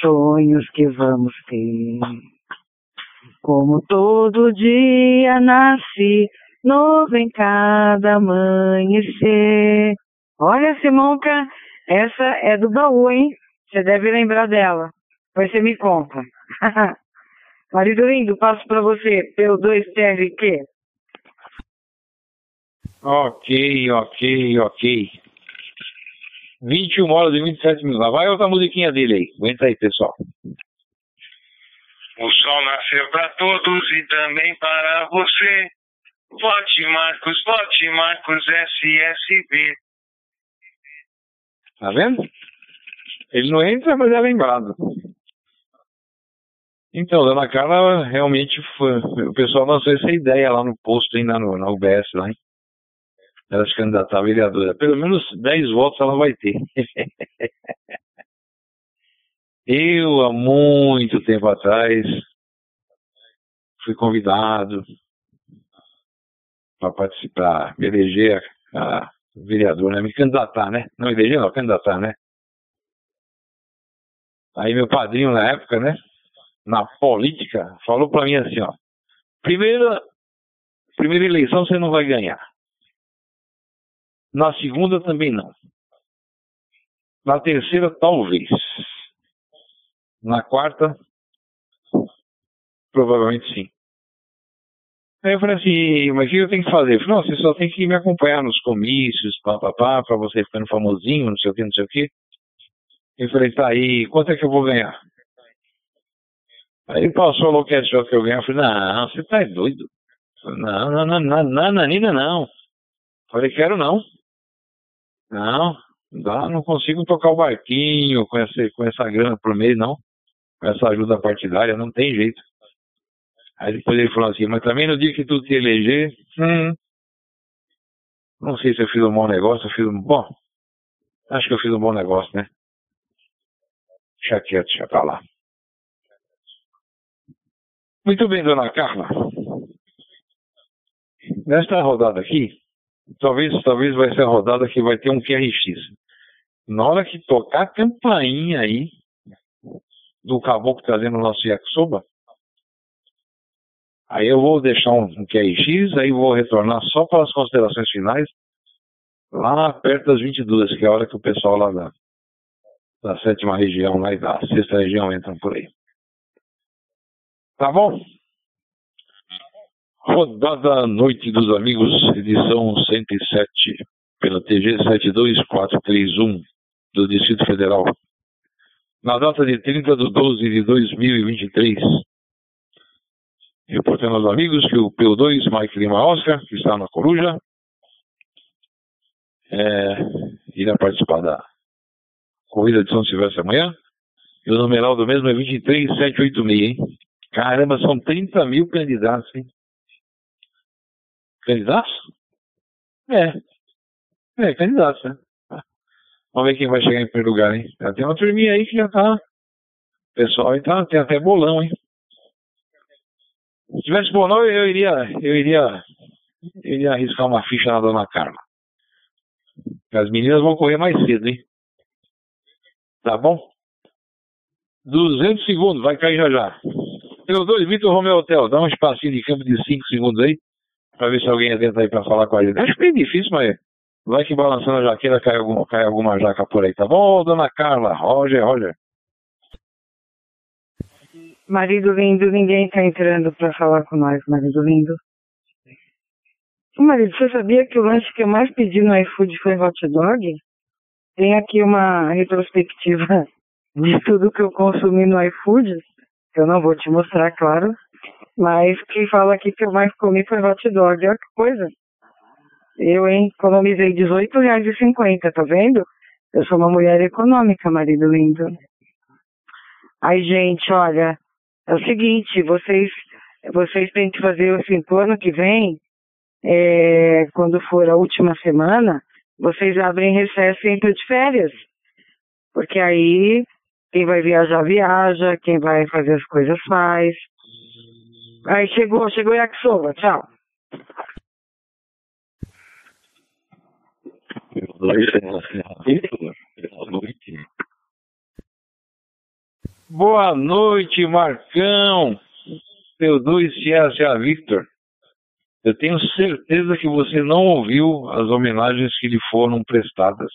sonhos que vamos ter. Como todo dia nasce, novo em cada amanhecer. Olha, Simonca, essa é do baú, hein? Você deve lembrar dela. Você me conta. Marido lindo, passo para você. P2TRQ. Ok, ok, ok. 21 horas e 27 minutos. Lá vai outra musiquinha dele aí. Aguenta aí, pessoal. O sol nasceu para todos e também para você. Vote Marcos, vote Marcos SSB. Tá vendo? Ele não entra, mas é lembrado. Então, Dona Carla, realmente foi, o pessoal lançou essa ideia lá no posto, ainda no, na UBS, lá, hein? Ela se candidatar a vereadora. Pelo menos 10 votos ela vai ter. Eu, há muito tempo atrás, fui convidado para participar, me eleger a, a vereador, né? Me candidatar, né? Não eleger, não, candidatar, né? Aí meu padrinho na época, né? Na política, falou para mim assim, ó, primeira, primeira eleição você não vai ganhar. Na segunda também não. Na terceira, talvez. Na quarta, provavelmente sim. Aí eu falei assim, mas o que eu tenho que fazer? Eu falei, não, você só tem que me acompanhar nos comícios, papapá, pra você ficando famosinho, não sei o que, não sei o que. Eu falei, tá aí, quanto é que eu vou ganhar? Aí passou o que que eu ganhar. Eu falei, não, você tá doido. Falei, não, não, não, não, não, Nanina, não. Falei, quero não. Não, dá, não consigo tocar o barquinho com essa, com essa grana por mês, não. Com essa ajuda partidária, não tem jeito. Aí depois ele falou assim, mas também no dia que tu te eleger, hum, não sei se eu fiz um bom negócio, eu fiz um bom. Acho que eu fiz um bom negócio, né? Deixa quieto, deixa pra lá. Muito bem, dona Carla. Nesta rodada aqui, talvez, talvez vai ser a rodada que vai ter um QRX. Na hora que tocar a campainha aí do caboclo trazendo o nosso yakisoba, aí eu vou deixar um, QRX, aí vou retornar só para as considerações finais, lá perto das 22, que é a hora que o pessoal lá da, da sétima região, lá da sexta região entram por aí. Tá bom? Rodada Noite dos Amigos, edição 107, pela TG 72431 do Distrito Federal. Na data de 30 de 12 de 2023. Reportando aos amigos que o PO2, Mike Lima Oscar, que está na Coruja, é, irá participar da corrida de São Silvestre amanhã. E o numeral do mesmo é 23786, hein? Caramba, são 30 mil candidatos, hein? Candidatos? É. É, candidatos, né? Vamos ver quem vai chegar em primeiro lugar, hein? Já tem uma turminha aí que já tá. Pessoal aí tá, tem até bolão, hein? Se tivesse bolão, eu iria. Eu iria. Eu iria arriscar uma ficha na dona Carla. As meninas vão correr mais cedo, hein? Tá bom? 200 segundos, vai cair já já. 2, Vitor Romeu Hotel, dá um espacinho de campo de 5 segundos aí, pra ver se alguém entra aí pra falar com a gente. Acho bem difícil, mas vai que balançando a jaqueira cai alguma, cai alguma jaca por aí, tá bom, dona Carla? Roger, Roger. Marido lindo, ninguém tá entrando pra falar com nós, marido lindo. Marido, você sabia que o lanche que eu mais pedi no iFood foi hot dog? Tem aqui uma retrospectiva de tudo que eu consumi no iFood. Eu não vou te mostrar, claro. Mas quem fala aqui que eu mais comi foi hot dog. Olha que coisa. Eu, hein, economizei R$18,50, tá vendo? Eu sou uma mulher econômica, marido lindo. Ai, gente, olha, é o seguinte, vocês, vocês têm que fazer assim, pro ano que vem, é, quando for a última semana, vocês abrem recesso e entram de férias. Porque aí quem vai viajar, viaja. Quem vai fazer as coisas, faz. Aí chegou, chegou Yakisoba. Tchau. Boa noite, Marcão. Meu dois Sierra Victor. Eu tenho certeza que você não ouviu as homenagens que lhe foram prestadas.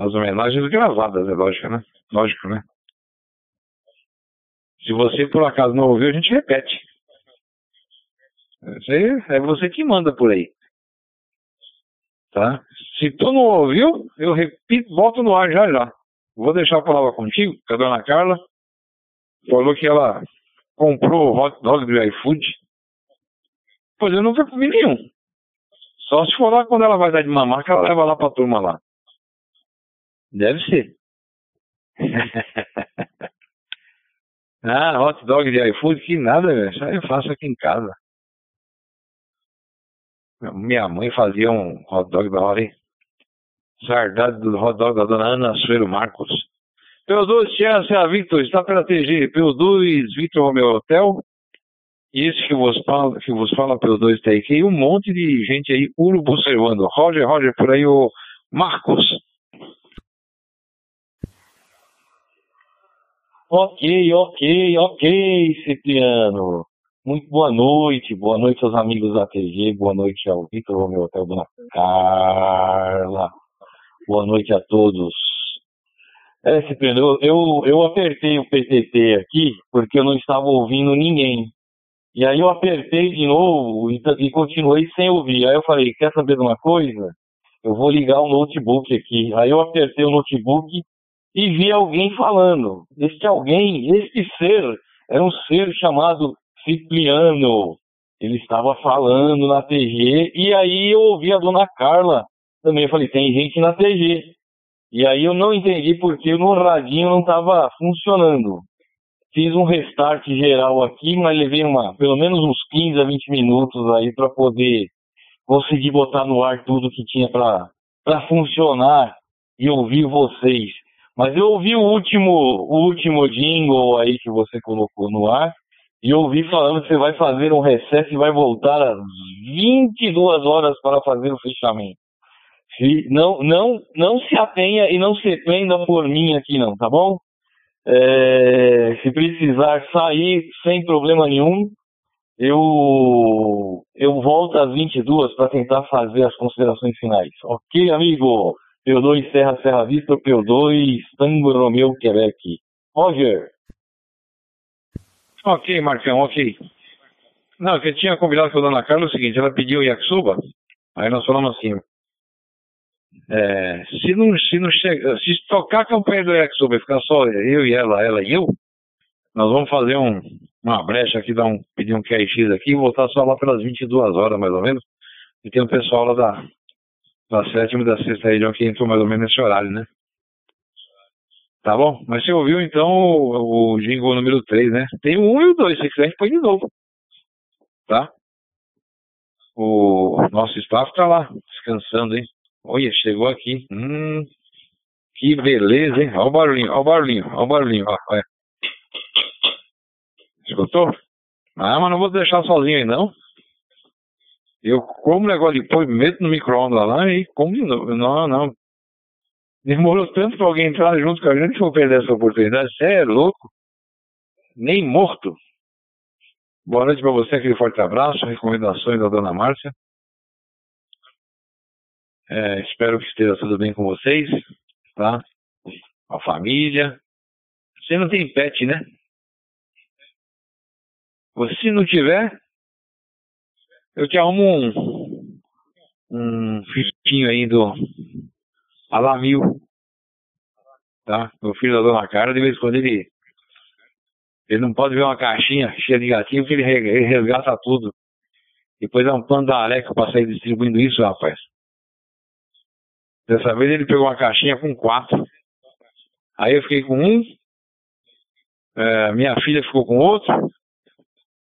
As homenagens gravadas, é lógico, né? Lógico, né? Se você por acaso não ouviu, a gente repete. É você que manda por aí. Tá? Se tu não ouviu, eu repito, volto no ar já já. Vou deixar a palavra contigo, a dona Carla. Falou que ela comprou o hot dog do iFood. Pois eu nunca comi nenhum. Só se for lá quando ela vai dar de mamar, que ela leva lá pra turma lá. Deve ser. ah, hot dog de iFood, que nada, velho. Isso aí eu faço aqui em casa. Minha mãe fazia um hot dog da hora, hein? Sardado do hot dog da dona Ana Suero Marcos. P2 Chelsea Victor, está pela TG. P2 Victor Romeo Hotel. Esse que vos fala, que vos fala P2 Take. E um monte de gente aí, urubu observando. Roger, Roger, por aí o Marcos. Ok, ok, ok, Cipriano. Muito boa noite, boa noite aos amigos da TG, boa noite ao Vitor Romeu Hotel Dona Carla, boa noite a todos. É, Cipriano, eu, eu, eu apertei o PTT aqui porque eu não estava ouvindo ninguém. E aí eu apertei de novo e, e continuei sem ouvir. Aí eu falei, quer saber de uma coisa? Eu vou ligar o notebook aqui. Aí eu apertei o notebook e vi alguém falando. Este alguém, este ser, era um ser chamado Cipriano. Ele estava falando na TG e aí eu ouvi a dona Carla também. Eu falei, tem gente na TG. E aí eu não entendi porque no radinho não estava funcionando. Fiz um restart geral aqui, mas levei uma, pelo menos uns 15 a 20 minutos aí para poder conseguir botar no ar tudo que tinha para funcionar e ouvir vocês. Mas eu ouvi o último, o último jingle aí que você colocou no ar e ouvi falando que você vai fazer um recesso e vai voltar às 22 horas para fazer o fechamento. Não, não, não se atenha e não se prenda por mim aqui não, tá bom? É, se precisar sair sem problema nenhum, eu, eu volto às 22 para tentar fazer as considerações finais. Ok, amigo? P2 Serra Serra Vista, P2 Tango Romeu Quebec. Roger. Ok, Marcão, ok. Não, eu tinha combinado com a dona Carla o seguinte, ela pediu yakisoba, aí nós falamos assim, é, se não, se não chega, se tocar a campanha do yakisoba e ficar só eu e ela, ela e eu, nós vamos fazer um, uma brecha aqui, dar um, pedir um QRX aqui e voltar só lá pelas 22 horas, mais ou menos, e tem um pessoal lá da, da sétima e da sexta região que entrou mais ou menos nesse horário, né? Tá bom? Mas você ouviu então o, o jingle número 3, né? Tem o 1 e o 2, se quiser a gente põe de novo. Tá? O nosso staff tá lá, descansando, hein? Olha, chegou aqui. Hum, que beleza, hein? Olha o barulhinho, olha o barulhinho, olha o barulhinho, ó, olha. Escutou? Ah, mas não vou deixar sozinho aí, não. Eu como negócio de pôr, meto no micro-ondas lá e como de novo. Não, não. Demorou tanto para alguém entrar junto com a gente que eu perder essa oportunidade. Você é louco? Nem morto. Boa noite para você, aquele forte abraço, recomendações da dona Márcia. É, espero que esteja tudo bem com vocês, tá? A família. Você não tem pet, né? Se não tiver, eu te arrumo um, um fitinho aí do Alamil, tá? Meu filho da dona Cara, de vez em quando ele, ele não pode ver uma caixinha cheia de gatinho, porque ele, resgata tudo. Depois é um plano da Alexa pra sair distribuindo isso, rapaz. Dessa vez ele pegou uma caixinha com quatro. Aí eu fiquei com um, é, minha filha ficou com outro,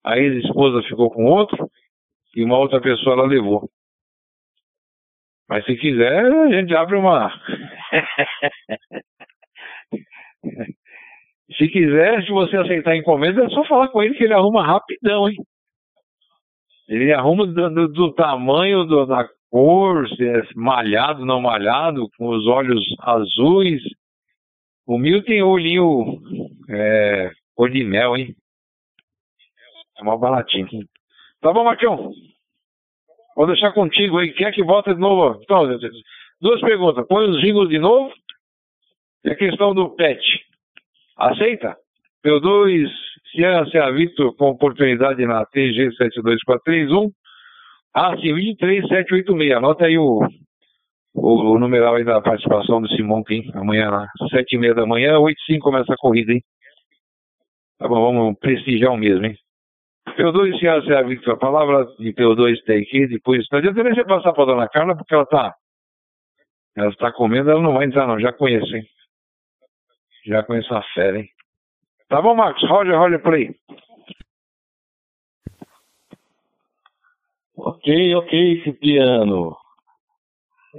a ex-esposa ficou com outro, e uma outra pessoa ela levou. Mas se quiser, a gente abre uma. se quiser, se você aceitar a encomenda, é só falar com ele que ele arruma rapidão, hein? Ele arruma do, do, do tamanho, do, da cor, se é malhado, não malhado, com os olhos azuis. O meu tem olhinho é, cor de mel, hein? É uma baratinha. Tá bom, Marcão? Vou deixar contigo aí. Quer que volta de novo? Então, duas perguntas. Põe os jingles de novo. E a questão do pet. Aceita? P2, Cian Serra Vitor, com oportunidade na TG 72431. Ah, sim, 23786. Anota aí o, o, o, numeral aí da participação do Simão, hein? Amanhã, lá, 7h30 da manhã, 8h05 começa a corrida, hein? Tá bom, vamos prestigiar o mesmo, hein? P2 se a Victor, a palavra de P2 tem aqui, depois. Não adianta nem você passar para dona Carla, porque ela está. Ela está comendo, ela não vai entrar, não. Já conheço, hein? Já conheço a fera, hein? Tá bom, Marcos? Roger, Roger, play. Ok, ok, Cipriano.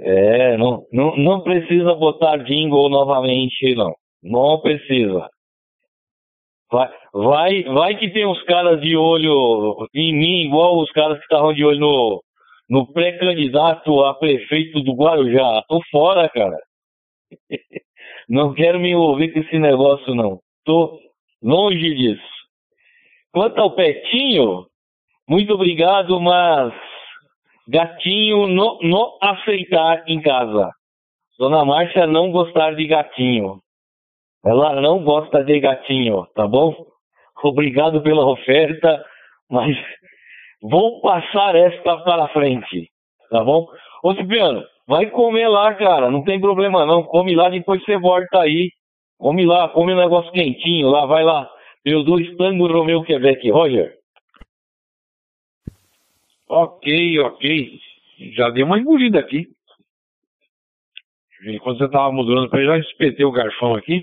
É, não, não, não precisa botar jingle novamente, não. Não precisa. Vai, vai, vai que tem uns caras de olho em mim, igual os caras que estavam de olho no, no pré-candidato a prefeito do Guarujá. Tô fora, cara. Não quero me envolver com esse negócio, não. Tô longe disso. Quanto ao Petinho, muito obrigado, mas gatinho não, aceitar em casa. Dona Márcia não gostar de gatinho. Ela não gosta de gatinho, tá bom? Obrigado pela oferta, Mas vou passar esta para frente, tá bom? Ô Cipriano, vai comer lá, cara, não tem problema não. Come lá, depois você volta aí. Come lá, come um negócio quentinho lá, vai lá. Meus dois Tango Romeu Quebec, Roger. Ok, ok. Já dei uma engolida aqui. Enquanto você estava mudando para ele, já espetei o garfão aqui.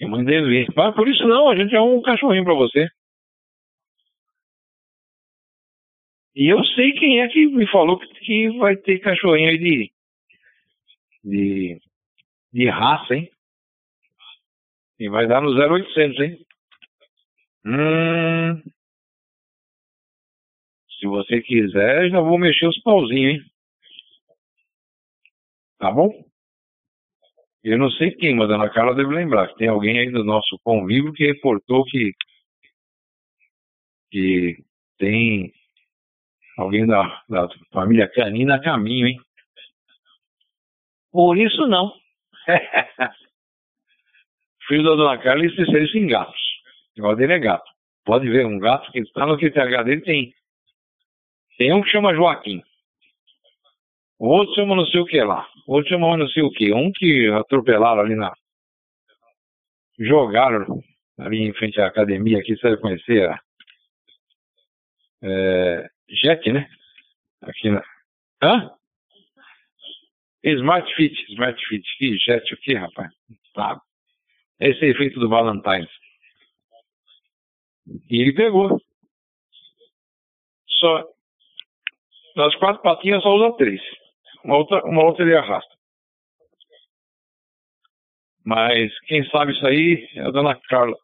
E mandei ver. Mas por isso não, a gente é um cachorrinho para você. E eu sei quem é que me falou que vai ter cachorrinho aí de, de, de raça, hein? E vai dar no 0800, hein? Hum. Se você quiser, já vou mexer os pauzinhos, hein? Tá bom? Eu não sei quem, mas a Ana Carla deve lembrar que tem alguém aí do nosso convívio que reportou que, que tem alguém da, da família canina a caminho, hein? Por isso não. Filho da Dona Carla especialista em gatos. O negócio dele é gato. Pode ver, um gato que está no QTH dele tem. Tem um que chama Joaquim. O chama não sei o que lá. O chama não sei o que. Um que atropelaram ali na. Jogaram ali em frente à academia aqui, você deve conhecer. É, Jet, né? Aqui na. Hã? Smart Fit, Smart Fit. Que Jet o que, rapaz? Tá. Esse é efeito do Valentine's. E ele pegou. Só. Nas quatro patinhas só usa três. Uma outra, uma outra ele arrasta. Mas quem sabe isso aí é a dona Carla.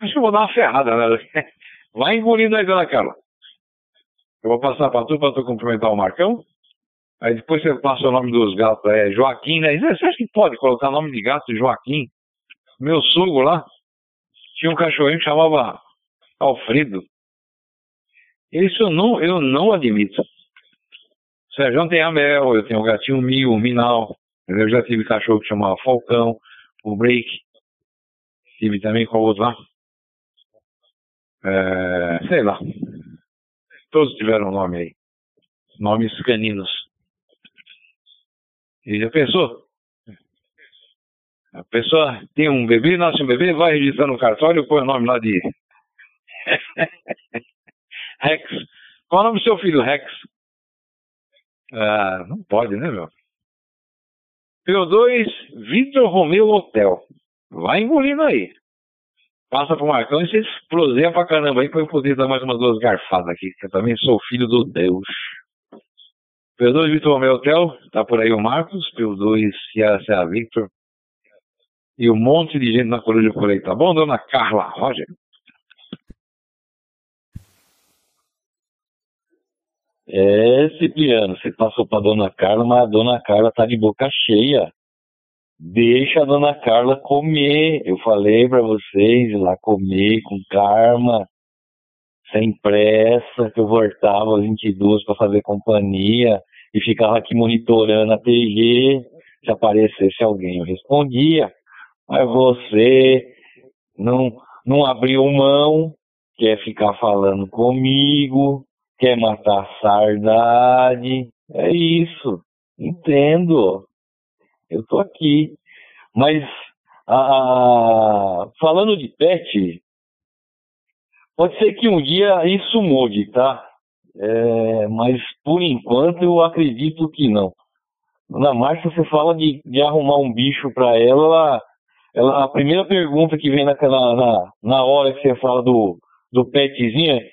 Acho que eu vou dar uma ferrada nela. Né? Vai engolindo aí, dona Carla. Eu vou passar para tu, para tu cumprimentar o Marcão. Aí depois você passa o nome dos gatos, é Joaquim, né? Você acha que pode colocar nome de gato Joaquim? Meu sogro lá tinha um cachorrinho que chamava Alfredo. Isso eu não, eu não admito. Sérgio tem a Mel, eu tenho o gatinho Mil, o Minal. Eu já tive cachorro que chamava Falcão, o Break. Tive também com o outro lá. É, sei lá. Todos tiveram nome aí. Nomes caninos. E já pensou? A pessoa tem um bebê, nasce um bebê, vai registrar no cartório, põe o nome lá de Rex. Qual é o nome do seu filho, Rex? Ah, não pode, né, meu? P2, Vitor Romeu Hotel. Vai engolindo aí. Passa pro Marcão e você exploseia pra caramba aí pra eu poder dar mais umas duas garfadas aqui, que eu também sou filho do Deus. P2, Vitor Romeu Hotel. Tá por aí o Marcos. P2, CA Victor. E um monte de gente na coruja por aí, tá bom, dona Carla Roger? É, Cipriano, você passou para Dona Carla, mas a Dona Carla tá de boca cheia. Deixa a Dona Carla comer. Eu falei para vocês ir lá comer com karma, sem pressa, que eu voltava às 22 para fazer companhia e ficava aqui monitorando a TV. Se aparecesse alguém, eu respondia. Mas você não, não abriu mão, quer ficar falando comigo, quer matar saudade. É isso. Entendo. Eu tô aqui. Mas falando de pet, pode ser que um dia isso mude, tá? É, mas por enquanto eu acredito que não. Na marcha você fala de, de arrumar um bicho para ela, ela, ela, a primeira pergunta que vem na, na, na hora que você fala do, do petzinho é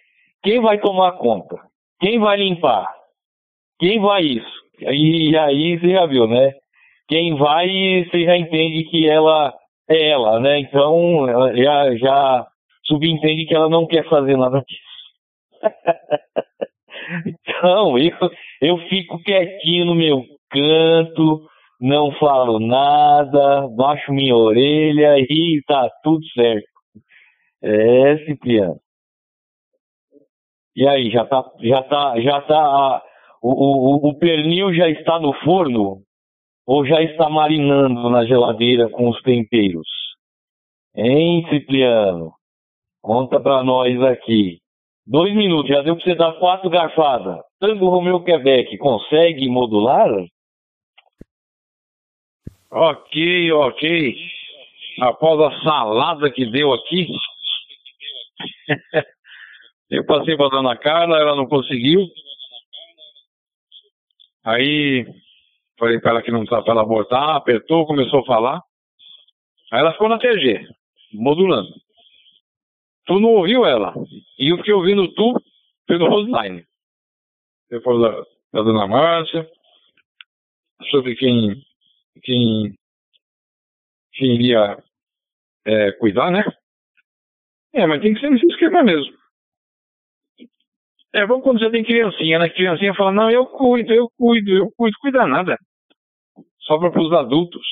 quem vai tomar conta? Quem vai limpar? Quem vai isso? E, aí você já viu, né? Quem vai, você já entende que ela é ela, né? Então já, já subentende que ela não quer fazer nada disso. então, eu, eu fico quietinho no meu canto, não falo nada, baixo minha orelha e tá tudo certo. É, Cipriano. E aí, já tá, já tá, já tá, o, o, o pernil já está no forno ou já está marinando na geladeira com os temperos? Hein, Cipriano? Conta para nós aqui. Dois minutos, já deu pra você dar quatro garfadas. Tango Romeo Quebec, consegue modular? Ok, ok. Após a salada que deu aqui, eu passei para dona Carla, ela não conseguiu. Aí falei para ela que não estava para ela abortar, apertou, começou a falar. Aí ela ficou na TG, modulando. Tu não ouviu ela. E eu fiquei ouvindo tu pelo Roseline. Depois da, da dona Márcia, sobre quem, quem, quem iria é, cuidar, né? É, mas tem que ser nesse esquema mesmo. É bom quando você tem criancinha, né? Criancinha fala, não, eu cuido, eu cuido, eu cuido, cuida nada. Sobra para os adultos.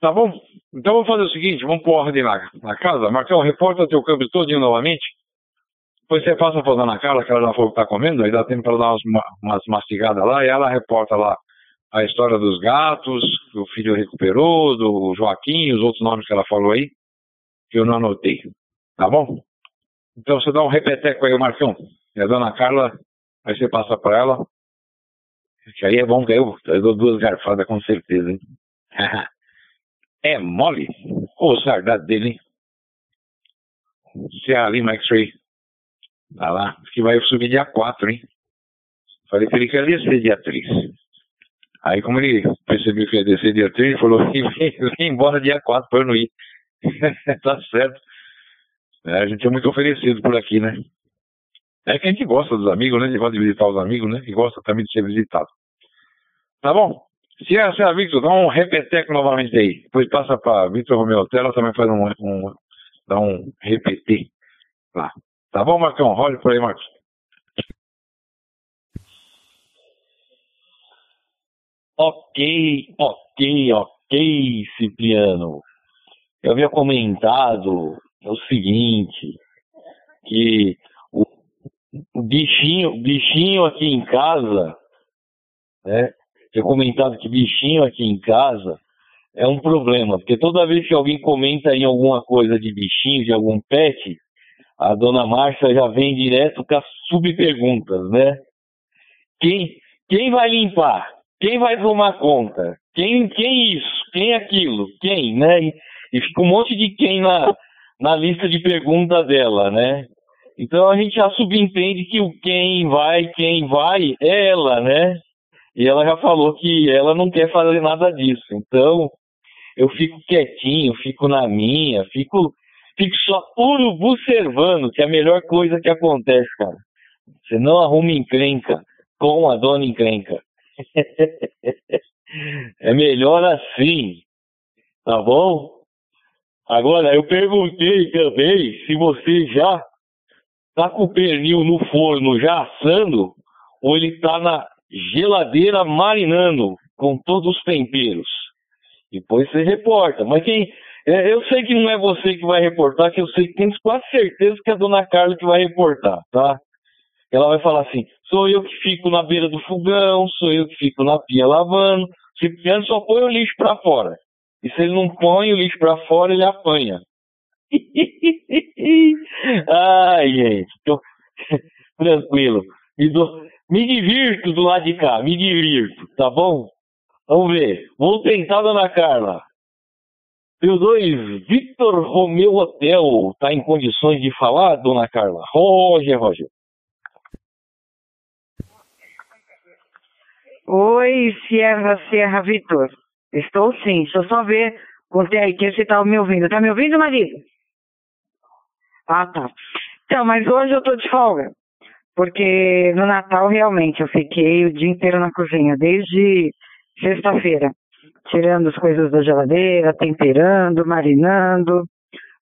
Tá bom? Então vamos fazer o seguinte, vamos pôr ordem na, na casa. Marcão, reporta teu câmbio todinho novamente. Depois você passa pra dona Carla, que ela já falou que tá comendo, aí dá tempo para dar umas, umas mastigadas lá, e ela reporta lá a história dos gatos, que o filho recuperou, do Joaquim, os outros nomes que ela falou aí, que eu não anotei. Tá bom? Então você dá um repeteco aí, Marcão. E a dona Carla, aí você passa para ela. Que aí é bom que eu, eu dou duas garfadas com certeza, hein? é mole? Ô, oh, saudade dele, hein? Se é a Lima X-Ray tá lá, que vai subir dia 4, hein? Falei que ele queria ser dia 3. Aí, como ele percebeu que ia descer dia 3, ele falou: vem, vem embora dia 4 para eu não ir. tá certo. É, a gente é muito oferecido por aqui, né? É que a gente gosta dos amigos, né? A gente gosta de visitar os amigos, né? E gosta também de ser visitado. Tá bom? Se é, se Victor, dá um repeteco novamente aí. Depois passa para Victor Romeu Tela, também faz um, um, dá um repetir lá. Tá bom, Marcão? Olha por aí, Marcos. Ok, ok, ok, Cipriano. Eu havia comentado o seguinte, que o, o bichinho, bichinho aqui em casa, né? Tinha comentado que bichinho aqui em casa é um problema, porque toda vez que alguém comenta em alguma coisa de bichinho, de algum pet, a dona Márcia já vem direto com as subperguntas, né? Quem, quem vai limpar? Quem vai tomar conta? Quem, quem isso? Quem aquilo? Quem, né? E, e fica um monte de quem na, na lista de perguntas dela, né? Então a gente já subentende que o quem vai, quem vai é ela, né? E ela já falou que ela não quer fazer nada disso. Então eu fico quietinho, fico na minha, fico, fico só observando, que é a melhor coisa que acontece, cara. Você não arruma encrenca com a dona encrenca. é melhor assim, tá bom? Agora, eu perguntei também se você já tá com o pernil no forno já assando ou ele tá na geladeira marinando com todos os temperos. Depois você reporta. Mas quem. É, eu sei que não é você que vai reportar, que eu sei que tenho quase certeza que é a dona Carla que vai reportar, tá? Ela vai falar assim: sou eu que fico na beira do fogão, sou eu que fico na pia lavando. Cipriano só põe o lixo para fora. E se ele não põe o lixo para fora, ele apanha. Ai, gente, tô... tranquilo. Me, do... me divirto do lado de cá, me divirto, tá bom? Vamos ver. Vou tentar, dona Carla. Teu dois, Victor Romeu Hotel, tá em condições de falar, dona Carla? Roger, Roger. Oi, Sierra, Sierra Vitor. Estou sim, deixa eu só ver quanto é que você está me ouvindo. Tá me ouvindo, marido? Ah, tá. Então, mas hoje eu estou de folga. Porque no Natal, realmente, eu fiquei o dia inteiro na cozinha, desde sexta-feira. Tirando as coisas da geladeira, temperando, marinando.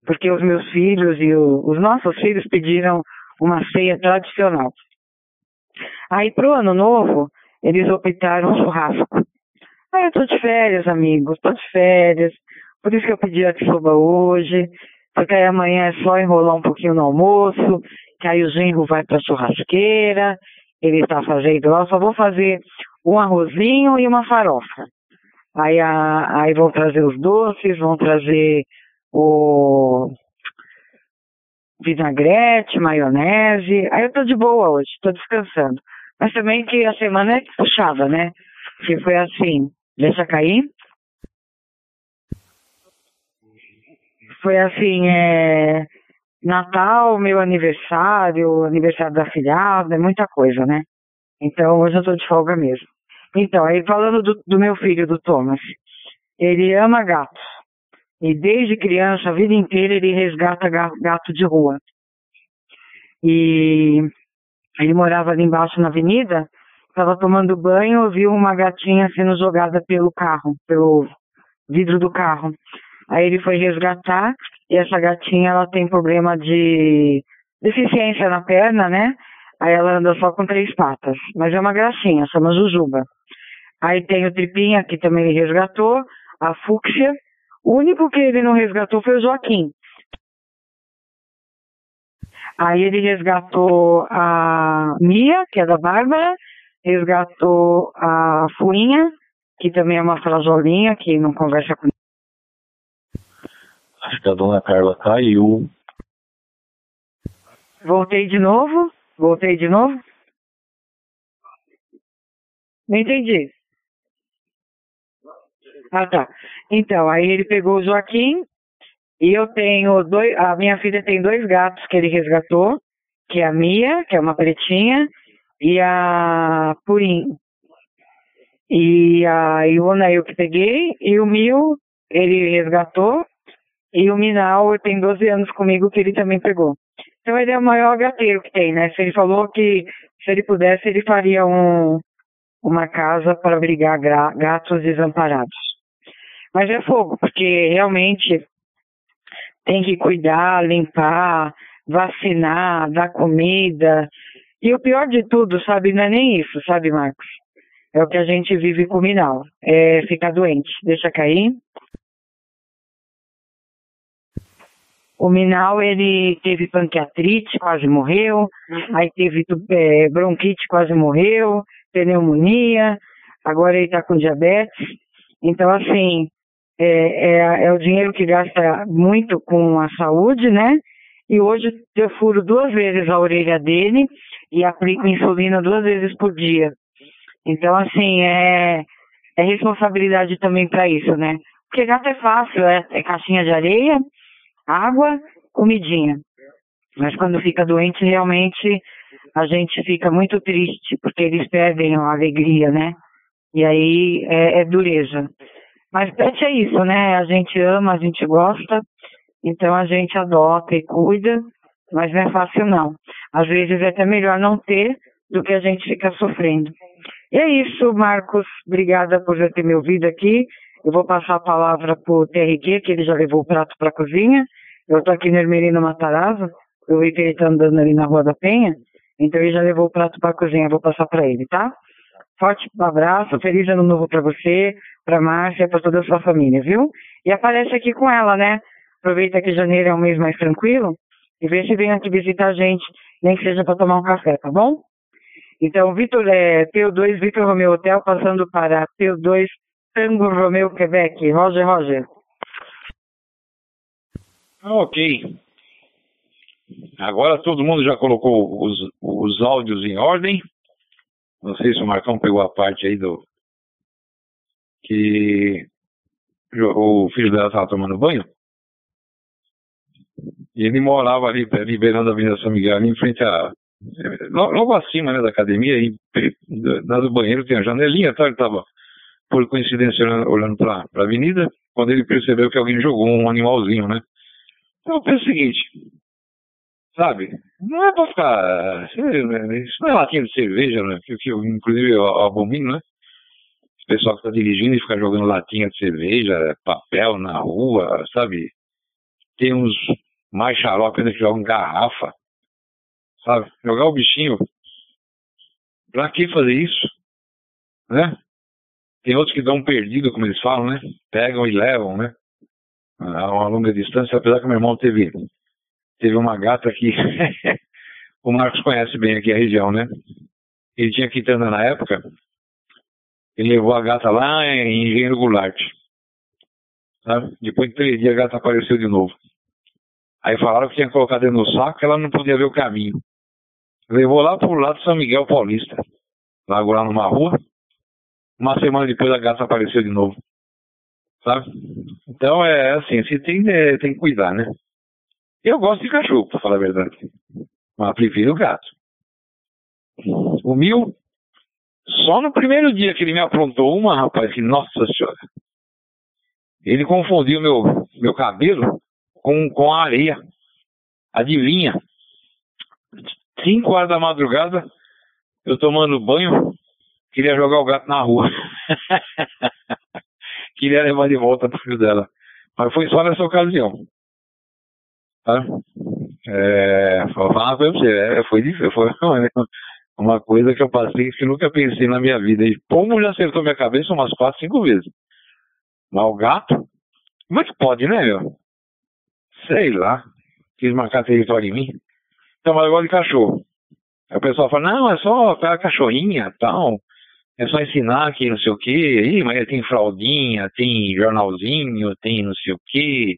Porque os meus filhos e o, os nossos filhos pediram uma ceia tradicional. Aí, pro ano novo, eles optaram churrasco. Ah, eu tô de férias, amigos, tô de férias. Por isso que eu pedi a soba hoje. Porque aí amanhã é só enrolar um pouquinho no almoço, que aí o genro vai pra churrasqueira, ele está fazendo lá, eu só vou fazer um arrozinho e uma farofa. Aí, a, aí vão trazer os doces, vão trazer o, vinagrete, maionese. Aí eu tô de boa hoje, tô descansando. Mas também que a semana é puxada, né? Que foi assim, deixa cair. Foi assim, é, Natal, meu aniversário, aniversário da filhada, é muita coisa, né? Então hoje eu tô de folga mesmo. Então, aí falando do, do meu filho, do Thomas, ele ama gatos. E desde criança, a vida inteira, ele resgata gato de rua. E ele morava ali embaixo na avenida, estava tomando banho, viu uma gatinha sendo jogada pelo carro, pelo vidro do carro. Aí ele foi resgatar e essa gatinha ela tem problema de deficiência na perna, né? Aí ela anda só com três patas, mas é uma gracinha, chama Jujuba. Aí tem o Tripinha, que também ele resgatou, a Fúcsia. O único que ele não resgatou foi o Joaquim. Aí ele resgatou a Mia, que é da Bárbara, resgatou a Fuinha, que também é uma frajolinha, que não conversa com Acho que a dona Carla caiu. Voltei de novo? Voltei de novo? Não entendi. Ah, tá. Então, aí ele pegou o Joaquim e eu tenho dois. A minha filha tem dois gatos que ele resgatou, que é a Mia, que é uma pretinha, e a Purim. E a Iona eu que peguei, e o Mil ele resgatou, e o Minal tem 12 anos comigo que ele também pegou. Então ele é o maior gateiro que tem, né? Se ele falou que se ele pudesse, ele faria um, uma casa para abrigar gatos desamparados. Mas é fogo, porque realmente tem que cuidar, limpar, vacinar, dar comida. E o pior de tudo, sabe, não é nem isso, sabe, Marcos? É o que a gente vive com o Minal. É ficar doente. Deixa cair. O Minal, ele teve panqueatrite, quase morreu. Aí teve é, bronquite, quase morreu. Pneumonia. Agora ele tá com diabetes. Então, assim, é, é, é o dinheiro que gasta muito com a saúde, né? E hoje eu furo duas vezes a orelha dele e aplico insulina duas vezes por dia. Então, assim, é, é responsabilidade também para isso, né? Porque gato é fácil, é, é caixinha de areia, água, comidinha. Mas quando fica doente, realmente a gente fica muito triste, porque eles perdem a alegria, né? E aí é, é dureza. Mas pet é isso, né? A gente ama, a gente gosta, então a gente adota e cuida, mas não é fácil não. Às vezes é até melhor não ter do que a gente ficar sofrendo. E é isso, Marcos. Obrigada por já ter me ouvido aqui. Eu vou passar a palavra para o TRQ, que ele já levou o prato para a cozinha. Eu estou aqui no Hermelino Matarazzo. Eu vi que ele está andando ali na Rua da Penha. Então ele já levou o prato para a cozinha. Eu vou passar para ele, tá? Forte abraço, feliz ano novo para você, para Márcia, para toda a sua família, viu? E aparece aqui com ela, né? Aproveita que janeiro é um mês mais tranquilo e vê se vem aqui visitar a gente, nem que seja para tomar um café, tá bom? Então, Vitor, é, P2 Vitor Romeu Hotel, passando para P2 Tango Romeu Quebec. Roger, Roger. Ok. Agora todo mundo já colocou os, os áudios em ordem. Não sei se o Marcão pegou a parte aí do. que o filho dela estava tomando banho. Ele morava ali, liberando a Avenida São Miguel, ali em frente a. Logo acima né, da academia, e, na do banheiro tem a janelinha, tá? ele estava, por coincidência, olhando para a avenida, quando ele percebeu que alguém jogou um animalzinho, né? Então eu penso o seguinte, Sabe? Não é pra ficar. Isso não é latinha de cerveja, né? Que, que inclusive, eu abomino, né? O pessoal que tá dirigindo e fica jogando latinha de cerveja, papel na rua, sabe? Tem uns mais xarope ainda que jogam garrafa, sabe? Jogar o bichinho. Pra que fazer isso? Né? Tem outros que dão perdido, como eles falam, né? Pegam e levam, né? A uma longa distância, apesar que meu irmão teve teve uma gata que o Marcos conhece bem aqui a região, né? Ele tinha quitanda na época, ele levou a gata lá em Engenheiro Goulart. Sabe? Depois de três dias a gata apareceu de novo. Aí falaram que tinha que colocar dentro do saco, que ela não podia ver o caminho. Levou lá pro lado de São Miguel Paulista. Largou lá numa rua. Uma semana depois a gata apareceu de novo. Sabe? Então é assim, você tem, é, tem que cuidar, né? Eu gosto de cachorro, pra falar a verdade. Mas prefiro gato. O Mil, só no primeiro dia que ele me aprontou uma, rapaz, que nossa senhora. Ele confundiu meu, meu cabelo com, com a areia. Adivinha? Cinco horas da madrugada, eu tomando banho, queria jogar o gato na rua. queria levar de volta pro filho dela. Mas foi só nessa ocasião. Tá? É, falar uma coisa pra você, é, foi difícil, foi uma coisa que eu passei que nunca pensei na minha vida. E como já acertou minha cabeça umas quatro, cinco vezes. Mas o gato, como é que pode, né, meu? Sei lá. Quis marcar território em mim. Então, mas eu gosto de cachorro. Aí o pessoal fala, não, é só aquela cachorrinha tal. É só ensinar que não sei o que. Aí, mas tem fraldinha, tem jornalzinho, tem não sei o que.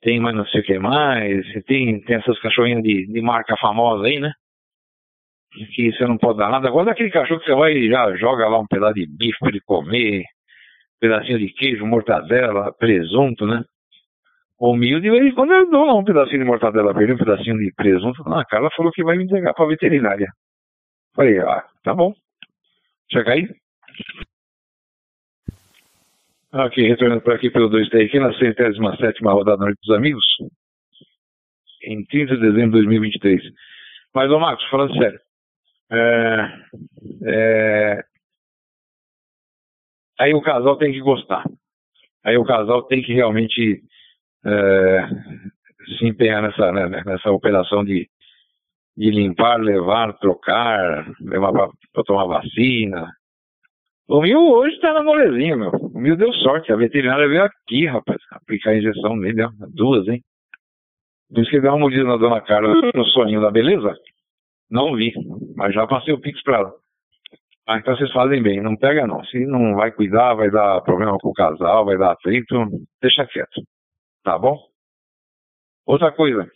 Tem mais não sei o que mais. Tem, tem essas cachorrinhas de, de marca famosa aí, né? Que você não pode dar nada. Agora daquele cachorro que você vai e já joga lá um pedaço de bife para ele comer. Um pedacinho de queijo, mortadela, presunto, né? Humilde, em quando eu dou um pedacinho de mortadela ele, um pedacinho de presunto. Ah, a Carla falou que vai me entregar pra veterinária. Falei, ah, tá bom. Chega aí. Aqui, retornando por aqui pelo 2T, aqui na centésima sétima rodada da Noite dos Amigos, em 30 de dezembro de 2023. Mas, ô Marcos, falando sério, é, é, aí o casal tem que gostar. Aí o casal tem que realmente é, se empenhar nessa, né, nessa operação de, de limpar, levar, trocar, levar para tomar vacina. O Mil hoje está na molezinha, meu. O Mil deu sorte. A veterinária veio aqui, rapaz, aplicar a injeção nele, duas, hein? Isso que deu uma mordida na dona Carla no sonho da beleza. Não vi, mas já passei o pix para ela. Ah, então vocês fazem bem, não pega não. Se não vai cuidar, vai dar problema com o casal, vai dar atrito, deixa quieto. Tá bom? Outra coisa.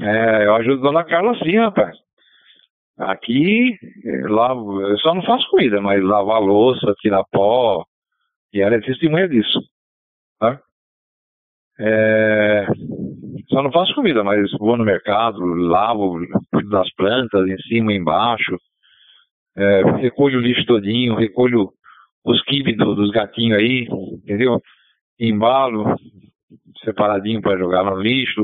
É, eu ajudo a dona Carla sim, rapaz. Aqui, lavo, eu só não faço comida, mas lavar louça, tirar pó, e ela é testemunha disso. Tá? É, só não faço comida, mas vou no mercado, lavo, das plantas, em cima e embaixo, é, recolho o lixo todinho, recolho os quibes do, dos gatinhos aí, entendeu? Embalo, separadinho para jogar no lixo,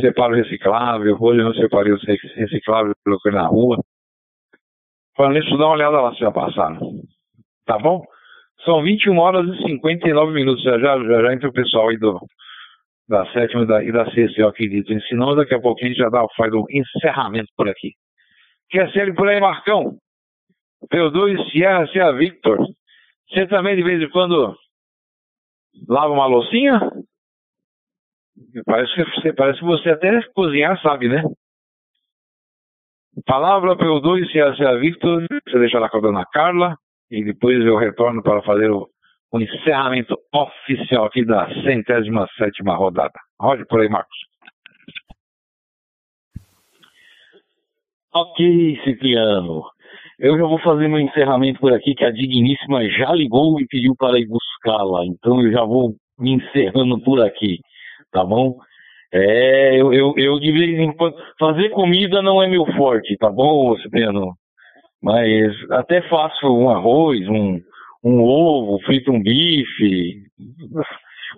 separo reciclável, hoje eu não separei o reciclável, coloquei na rua. Falando isso, dá uma olhada lá se já passaram. Tá bom? São 21 horas e 59 minutos. Já já, já, já entra o pessoal aí do, da sétima e da, e da sexta, eu acredito. Daqui a pouquinho a gente já dá, faz um encerramento por aqui. Quer ser por aí, Marcão? P2, Sierra, Sierra Victor. Você também de vez em quando lava uma loucinha? Parece que você, parece que você até cozinhar sabe, né? Palavra pelo 2 se a Victor, você deixa lá com a dona Carla e depois eu retorno para fazer o, o encerramento oficial aqui da centésima sétima rodada. Rode por aí, Marcos. Ok, Cipriano. Eu já vou fazer meu encerramento por aqui, que a digníssima já ligou e pediu para ir buscá-la. Então eu já vou me encerrando por aqui, tá bom? É, eu, eu, eu de vez em quando. Fazer comida não é meu forte, tá bom, Cipriano? Mas até faço um arroz, um, um ovo, frito um bife.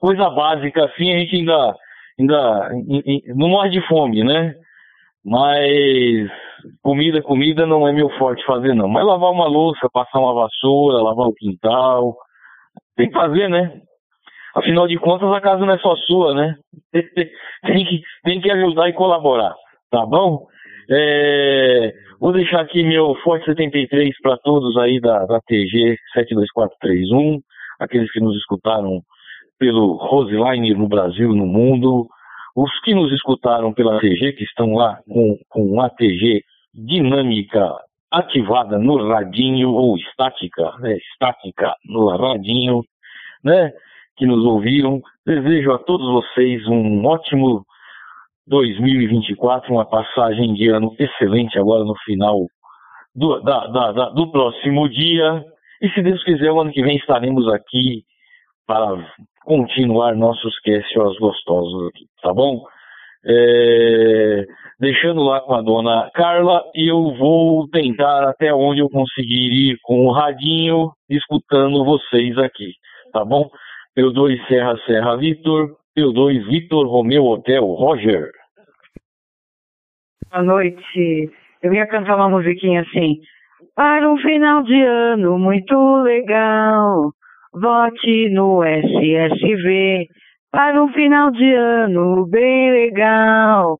Coisa básica assim, a gente ainda, ainda não morre de fome, né? Mas comida, comida não é meu forte fazer não. Mas lavar uma louça, passar uma vassoura, lavar o quintal, tem que fazer, né? Afinal de contas, a casa não é só sua, né? tem, que, tem que ajudar e colaborar, tá bom? É, vou deixar aqui meu Forte 73 para todos aí da, da TG 72431, aqueles que nos escutaram pelo Roseline no Brasil no mundo, os que nos escutaram pela TG, que estão lá com, com a TG dinâmica ativada no radinho, ou estática, né? estática no radinho, né? Que nos ouviram. Desejo a todos vocês um ótimo, 2024, uma passagem de ano excelente agora no final do, da, da, da, do próximo dia. E se Deus quiser, o ano que vem estaremos aqui para continuar nossos QSOs gostosos aqui, tá bom? É, deixando lá com a dona Carla e eu vou tentar até onde eu conseguir ir com o radinho, escutando vocês aqui, tá bom? P2 Serra Serra Vitor, P2 Vitor Romeu Hotel Roger. Boa noite. Eu ia cantar uma musiquinha assim. Para um final de ano muito legal, vote no SSV. Para um final de ano bem legal,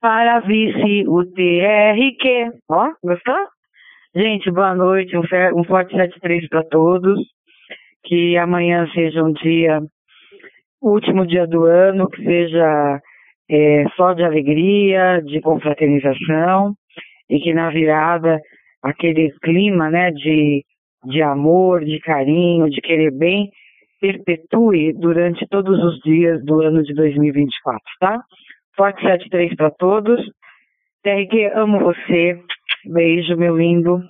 para vice o TRQ. Ó, gostou? Gente, boa noite, um, um forte 73 para todos. Que amanhã seja um dia, último dia do ano, que seja é, só de alegria, de confraternização e que na virada aquele clima, né, de, de amor, de carinho, de querer bem, perpetue durante todos os dias do ano de 2024, tá? Forte 73 para todos. TRG, amo você. Beijo, meu lindo.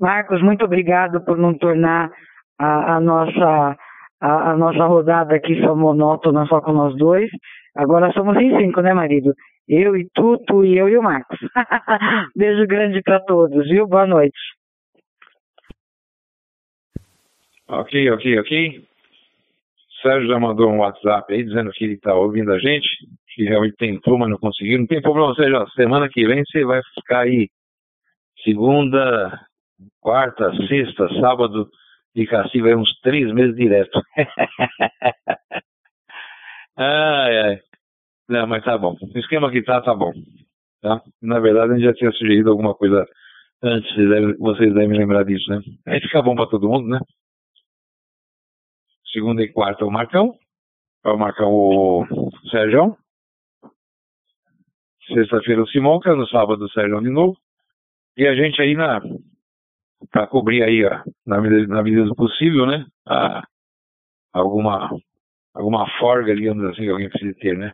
Marcos, muito obrigado por não tornar a, a nossa a, a, nossa rodada aqui só monótona, só com nós dois. Agora somos em cinco, né, marido? Eu e tu, tu e eu e o Marcos. Beijo grande para todos, viu? Boa noite. Ok, ok, ok. Sérgio já mandou um WhatsApp aí dizendo que ele está ouvindo a gente, que realmente tentou, mas não conseguiu. Não tem problema, Sérgio. Semana que vem você vai ficar aí segunda, quarta, sexta, sábado de aí uns três meses direto. ai, ai. Não, mas tá bom. O esquema que tá, tá bom. Tá? Na verdade, a gente já tinha sugerido alguma coisa antes, vocês devem, vocês lembrar disso, né? Aí fica bom para todo mundo, né? Segunda e quarta o Marcão, o Marcão o Sérgio. Sexta-feira o Simonca, no sábado o Sérgio de novo. E a gente aí na para cobrir aí, ó, na, medida, na medida do possível, né? A, alguma alguma forga, digamos assim, que alguém precisa ter, né?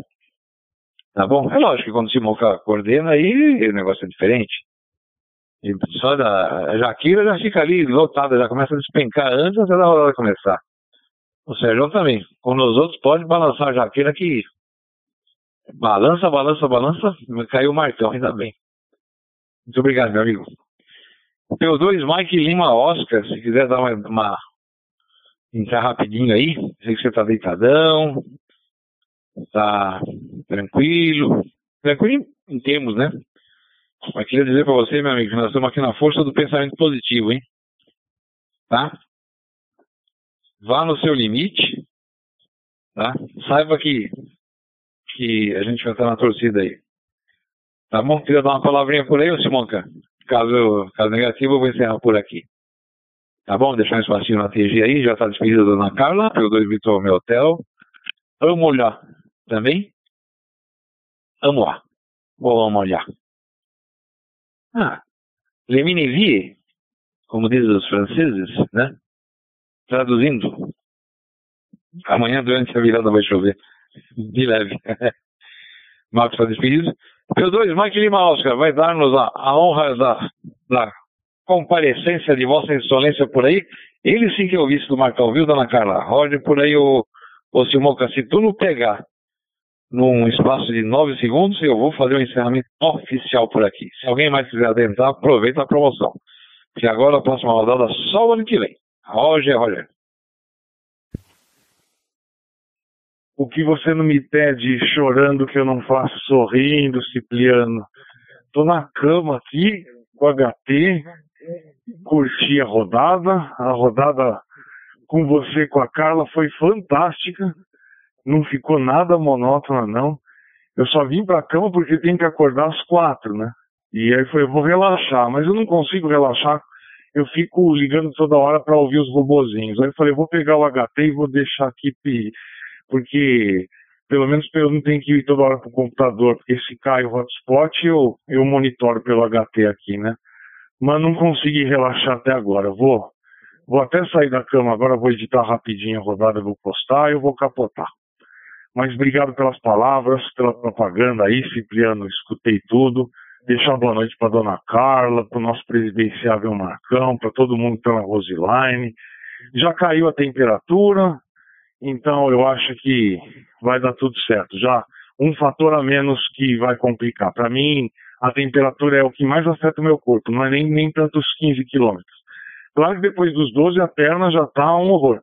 Tá bom? É lógico que quando o Simonca coordena, aí o negócio é diferente. E só da a Jaquira já fica ali lotada, já começa a despencar antes da rodada começar. O Sérgio também. Com os outros pode balançar a Jaquira que balança, balança, balança, caiu o Marcão, ainda bem. Muito obrigado, meu amigo. P2 Mike Lima Oscar, se quiser dar uma, uma entrar rapidinho aí, sei que você tá deitadão, tá tranquilo, tranquilo em termos, né? Mas queria dizer para você, meu amigo, que nós estamos aqui na força do pensamento positivo, hein? Tá? Vá no seu limite, tá? Saiba que, que a gente vai estar na torcida aí. Tá bom? Queria dar uma palavrinha por aí, ô Simonca? Caso, caso negativo, eu vou encerrar por aqui. Tá bom? Deixar um espacinho na TG aí, já está despedida a dona Carla, pelo 2 Vitor meu hotel. Vamos olhar também? Vamos lá. Vamos olhar. Ah, le vie, como dizem os franceses, né? Traduzindo, amanhã durante a virada vai chover. De leve. Marcos está despedido. P2, Mike Lima Oscar vai dar-nos a, a, honra da, da comparecência de Vossa Excelência por aí. Ele sim que é o vice do Marcão, viu, dona Carla? Roger por aí, o, o Simoca, se tu não pegar num espaço de nove segundos, eu vou fazer um encerramento oficial por aqui. Se alguém mais quiser adentrar, aproveita a promoção. Que agora a próxima rodada só o ano que vem. Roger, Roger. O que você não me pede chorando que eu não faço sorrindo, Cipriano? Tô na cama aqui com HT, curti a rodada. A rodada com você, com a Carla, foi fantástica. Não ficou nada monótona, não. Eu só vim pra cama porque tem que acordar às quatro, né? E aí foi, vou relaxar, mas eu não consigo relaxar. Eu fico ligando toda hora para ouvir os robozinhos. Aí eu falei, vou pegar o HT e vou deixar aqui porque pelo menos eu não tenho que ir toda hora para o computador, porque se cai o hotspot eu, eu monitoro pelo HT aqui, né? Mas não consegui relaxar até agora. Vou, vou até sair da cama agora, vou editar rapidinho a rodada, vou postar e eu vou capotar. Mas obrigado pelas palavras, pela propaganda aí, Cipriano, escutei tudo. Deixar boa noite para dona Carla, para o nosso presidenciável Marcão, para todo mundo pela Roseline. Já caiu a temperatura, então eu acho que vai dar tudo certo. Já um fator a menos que vai complicar. Para mim, a temperatura é o que mais afeta o meu corpo, não é nem, nem tanto os 15 quilômetros. Claro que depois dos 12 a perna já tá um horror,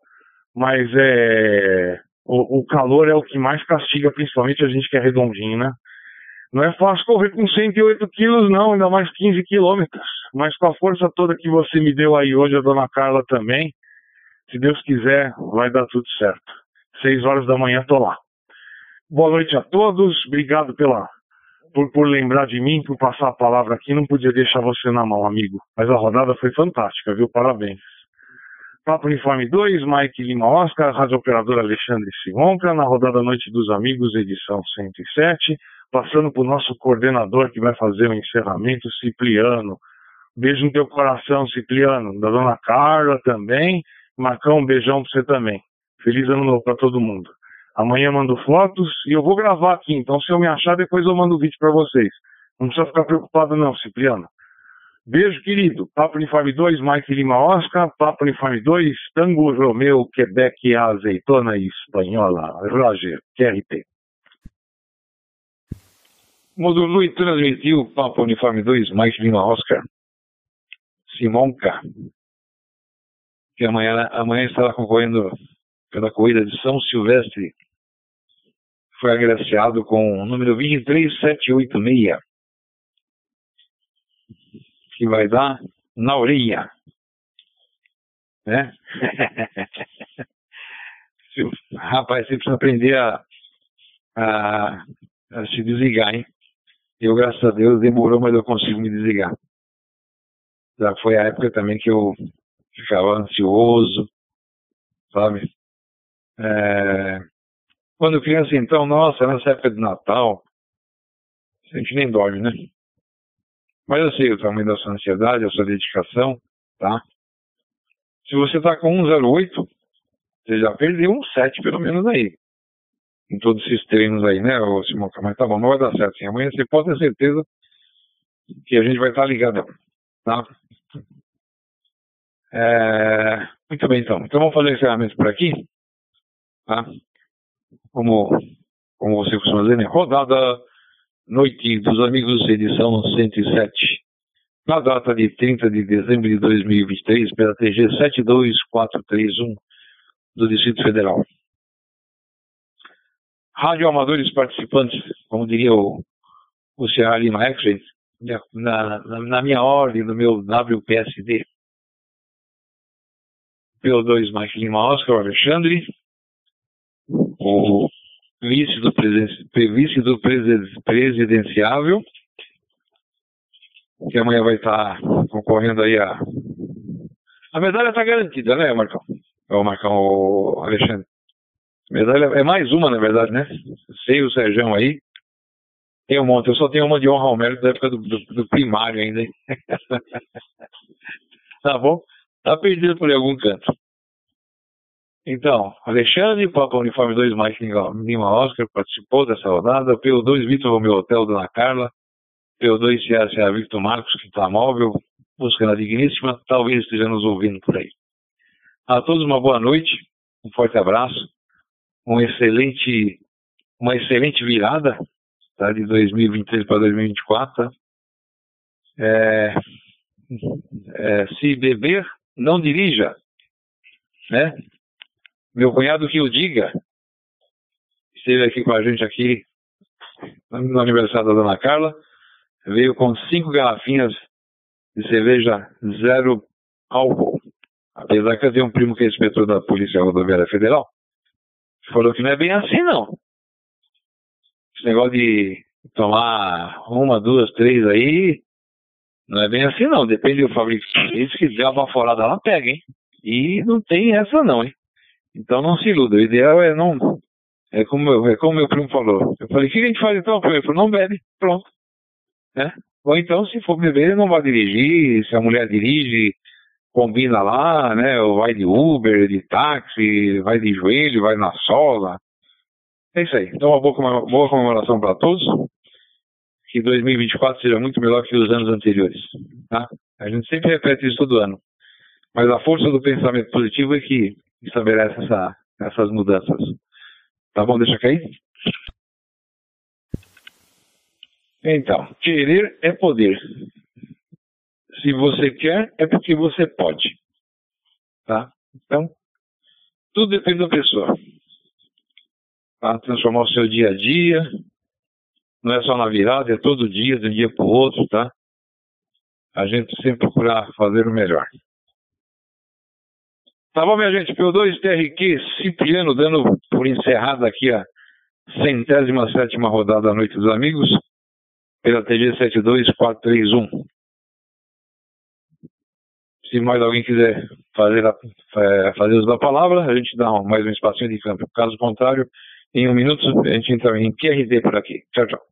mas é o, o calor é o que mais castiga, principalmente a gente que é redondinho, né? Não é fácil correr com 108 quilos, não, ainda mais 15 quilômetros. Mas com a força toda que você me deu aí hoje, a dona Carla também, se Deus quiser, vai dar tudo certo. Seis horas da manhã tô lá. Boa noite a todos, obrigado pela, por, por lembrar de mim, por passar a palavra aqui. Não podia deixar você na mão, amigo. Mas a rodada foi fantástica, viu? Parabéns. Papo Uniforme 2, Mike Lima Oscar, Rádio Operador Alexandre Simonca, na rodada Noite dos Amigos, edição 107 passando para o nosso coordenador que vai fazer o encerramento, Cipriano. Beijo no teu coração, Cipriano. Da dona Carla também. Marcão, um beijão para você também. Feliz ano novo para todo mundo. Amanhã mando fotos e eu vou gravar aqui. Então, se eu me achar, depois eu mando o vídeo para vocês. Não precisa ficar preocupado, não, Cipriano. Beijo, querido. Papo Uniforme 2, Mike Lima Oscar. Papo Uniforme 2, Tango Romeu, Quebec, Azeitona Espanhola. Roger, QRT. Módulo e transmitiu Papa Uniforme 2, Mike Lima Oscar, Simonca, que amanhã, amanhã estará concorrendo pela corrida de São Silvestre. Foi agraciado com o número 23786, que vai dar na orelha. Né? Rapaz, você precisa aprender a, a, a se desligar, hein? Eu, graças a Deus, demorou, mas eu consigo me desligar. Já foi a época também que eu ficava ansioso, sabe? É... Quando criança, então, nossa, nessa época de Natal, a gente nem dorme, né? Mas eu sei o tamanho da sua ansiedade, a sua dedicação, tá? Se você tá com 108, você já perdeu um 7 pelo menos aí em todos esses treinos aí, né, ô Simoca? Mas tá bom, não vai dar certo. Sim. Amanhã você pode ter certeza que a gente vai estar ligado, tá? É... Muito bem, então. Então vamos fazer o encerramento por aqui, tá? Como, como você costuma dizer, né? Rodada Noite dos Amigos, edição 107. Na data de 30 de dezembro de 2023, pela TG 72431 do Distrito Federal radioamadores participantes, como diria o, o Ceará Lima Extra, na, na, na, minha ordem, no meu WPSD. P2 Mike Lima Oscar Alexandre, o vice do, vice do presidenciável, que amanhã vai estar concorrendo aí a. A medalha está garantida, né, Marcão? o Marcão, o Alexandre. Medalha é mais uma, na verdade, né? Sei o Sérgio aí. Tem um monte. Eu só tenho uma de honra ao mérito da época do, do, do primário ainda. Hein? tá bom? Tá perdido por algum canto. Então, Alexandre, Papa Uniforme 2, Mike Lima Oscar, participou dessa rodada. PO2, Vitor Romeu Hotel, Dona Carla. PO2, CA, Victor Marcos, que está móvel, buscando a digníssima, talvez esteja nos ouvindo por aí. A todos uma boa noite, um forte abraço um excelente, uma excelente virada tá, de 2023 para 2024. É, é, se beber, não dirija. Né? Meu cunhado que o diga. Esteve aqui com a gente aqui no aniversário da Dona Carla. Veio com cinco garrafinhas de cerveja zero álcool. Apesar que eu tenho um primo que é inspetor da Polícia Rodoviária Federal falou que não é bem assim, não. Esse negócio de tomar uma, duas, três aí, não é bem assim, não. Depende do fabricante. Que der uma baforada lá, pega, hein? E não tem essa, não, hein? Então não se iluda. O ideal é não. É como, é como meu primo falou. Eu falei, o que a gente faz então? Ele falou, não bebe. Pronto. Né? Ou então, se for beber, não vai dirigir. Se a mulher dirige, combina lá, né? Ou vai de Uber, de táxi, vai de joelho, vai na sola. É isso aí. Então, uma boa, comemora- boa comemoração para todos. Que 2024 seja muito melhor que os anos anteriores. Tá? A gente sempre repete isso todo ano. Mas a força do pensamento positivo é que estabelece essa, essas mudanças. Tá bom? Deixa cair. Então, querer é poder. Se você quer, é porque você pode. Tá? Então, tudo depende da pessoa. Tá? Transformar o seu dia a dia. Não é só na virada, é todo dia, de um dia para o outro, tá? A gente sempre procurar fazer o melhor. Tá bom, minha gente? P2 TRQ Cipriano dando por encerrada aqui a centésima sétima rodada da Noite dos Amigos pela TG 72431. Se mais alguém quiser fazer, a, fazer uso da palavra, a gente dá mais um espacinho de campo. Caso contrário, em um minuto a gente entra em QRT por aqui. Tchau, tchau.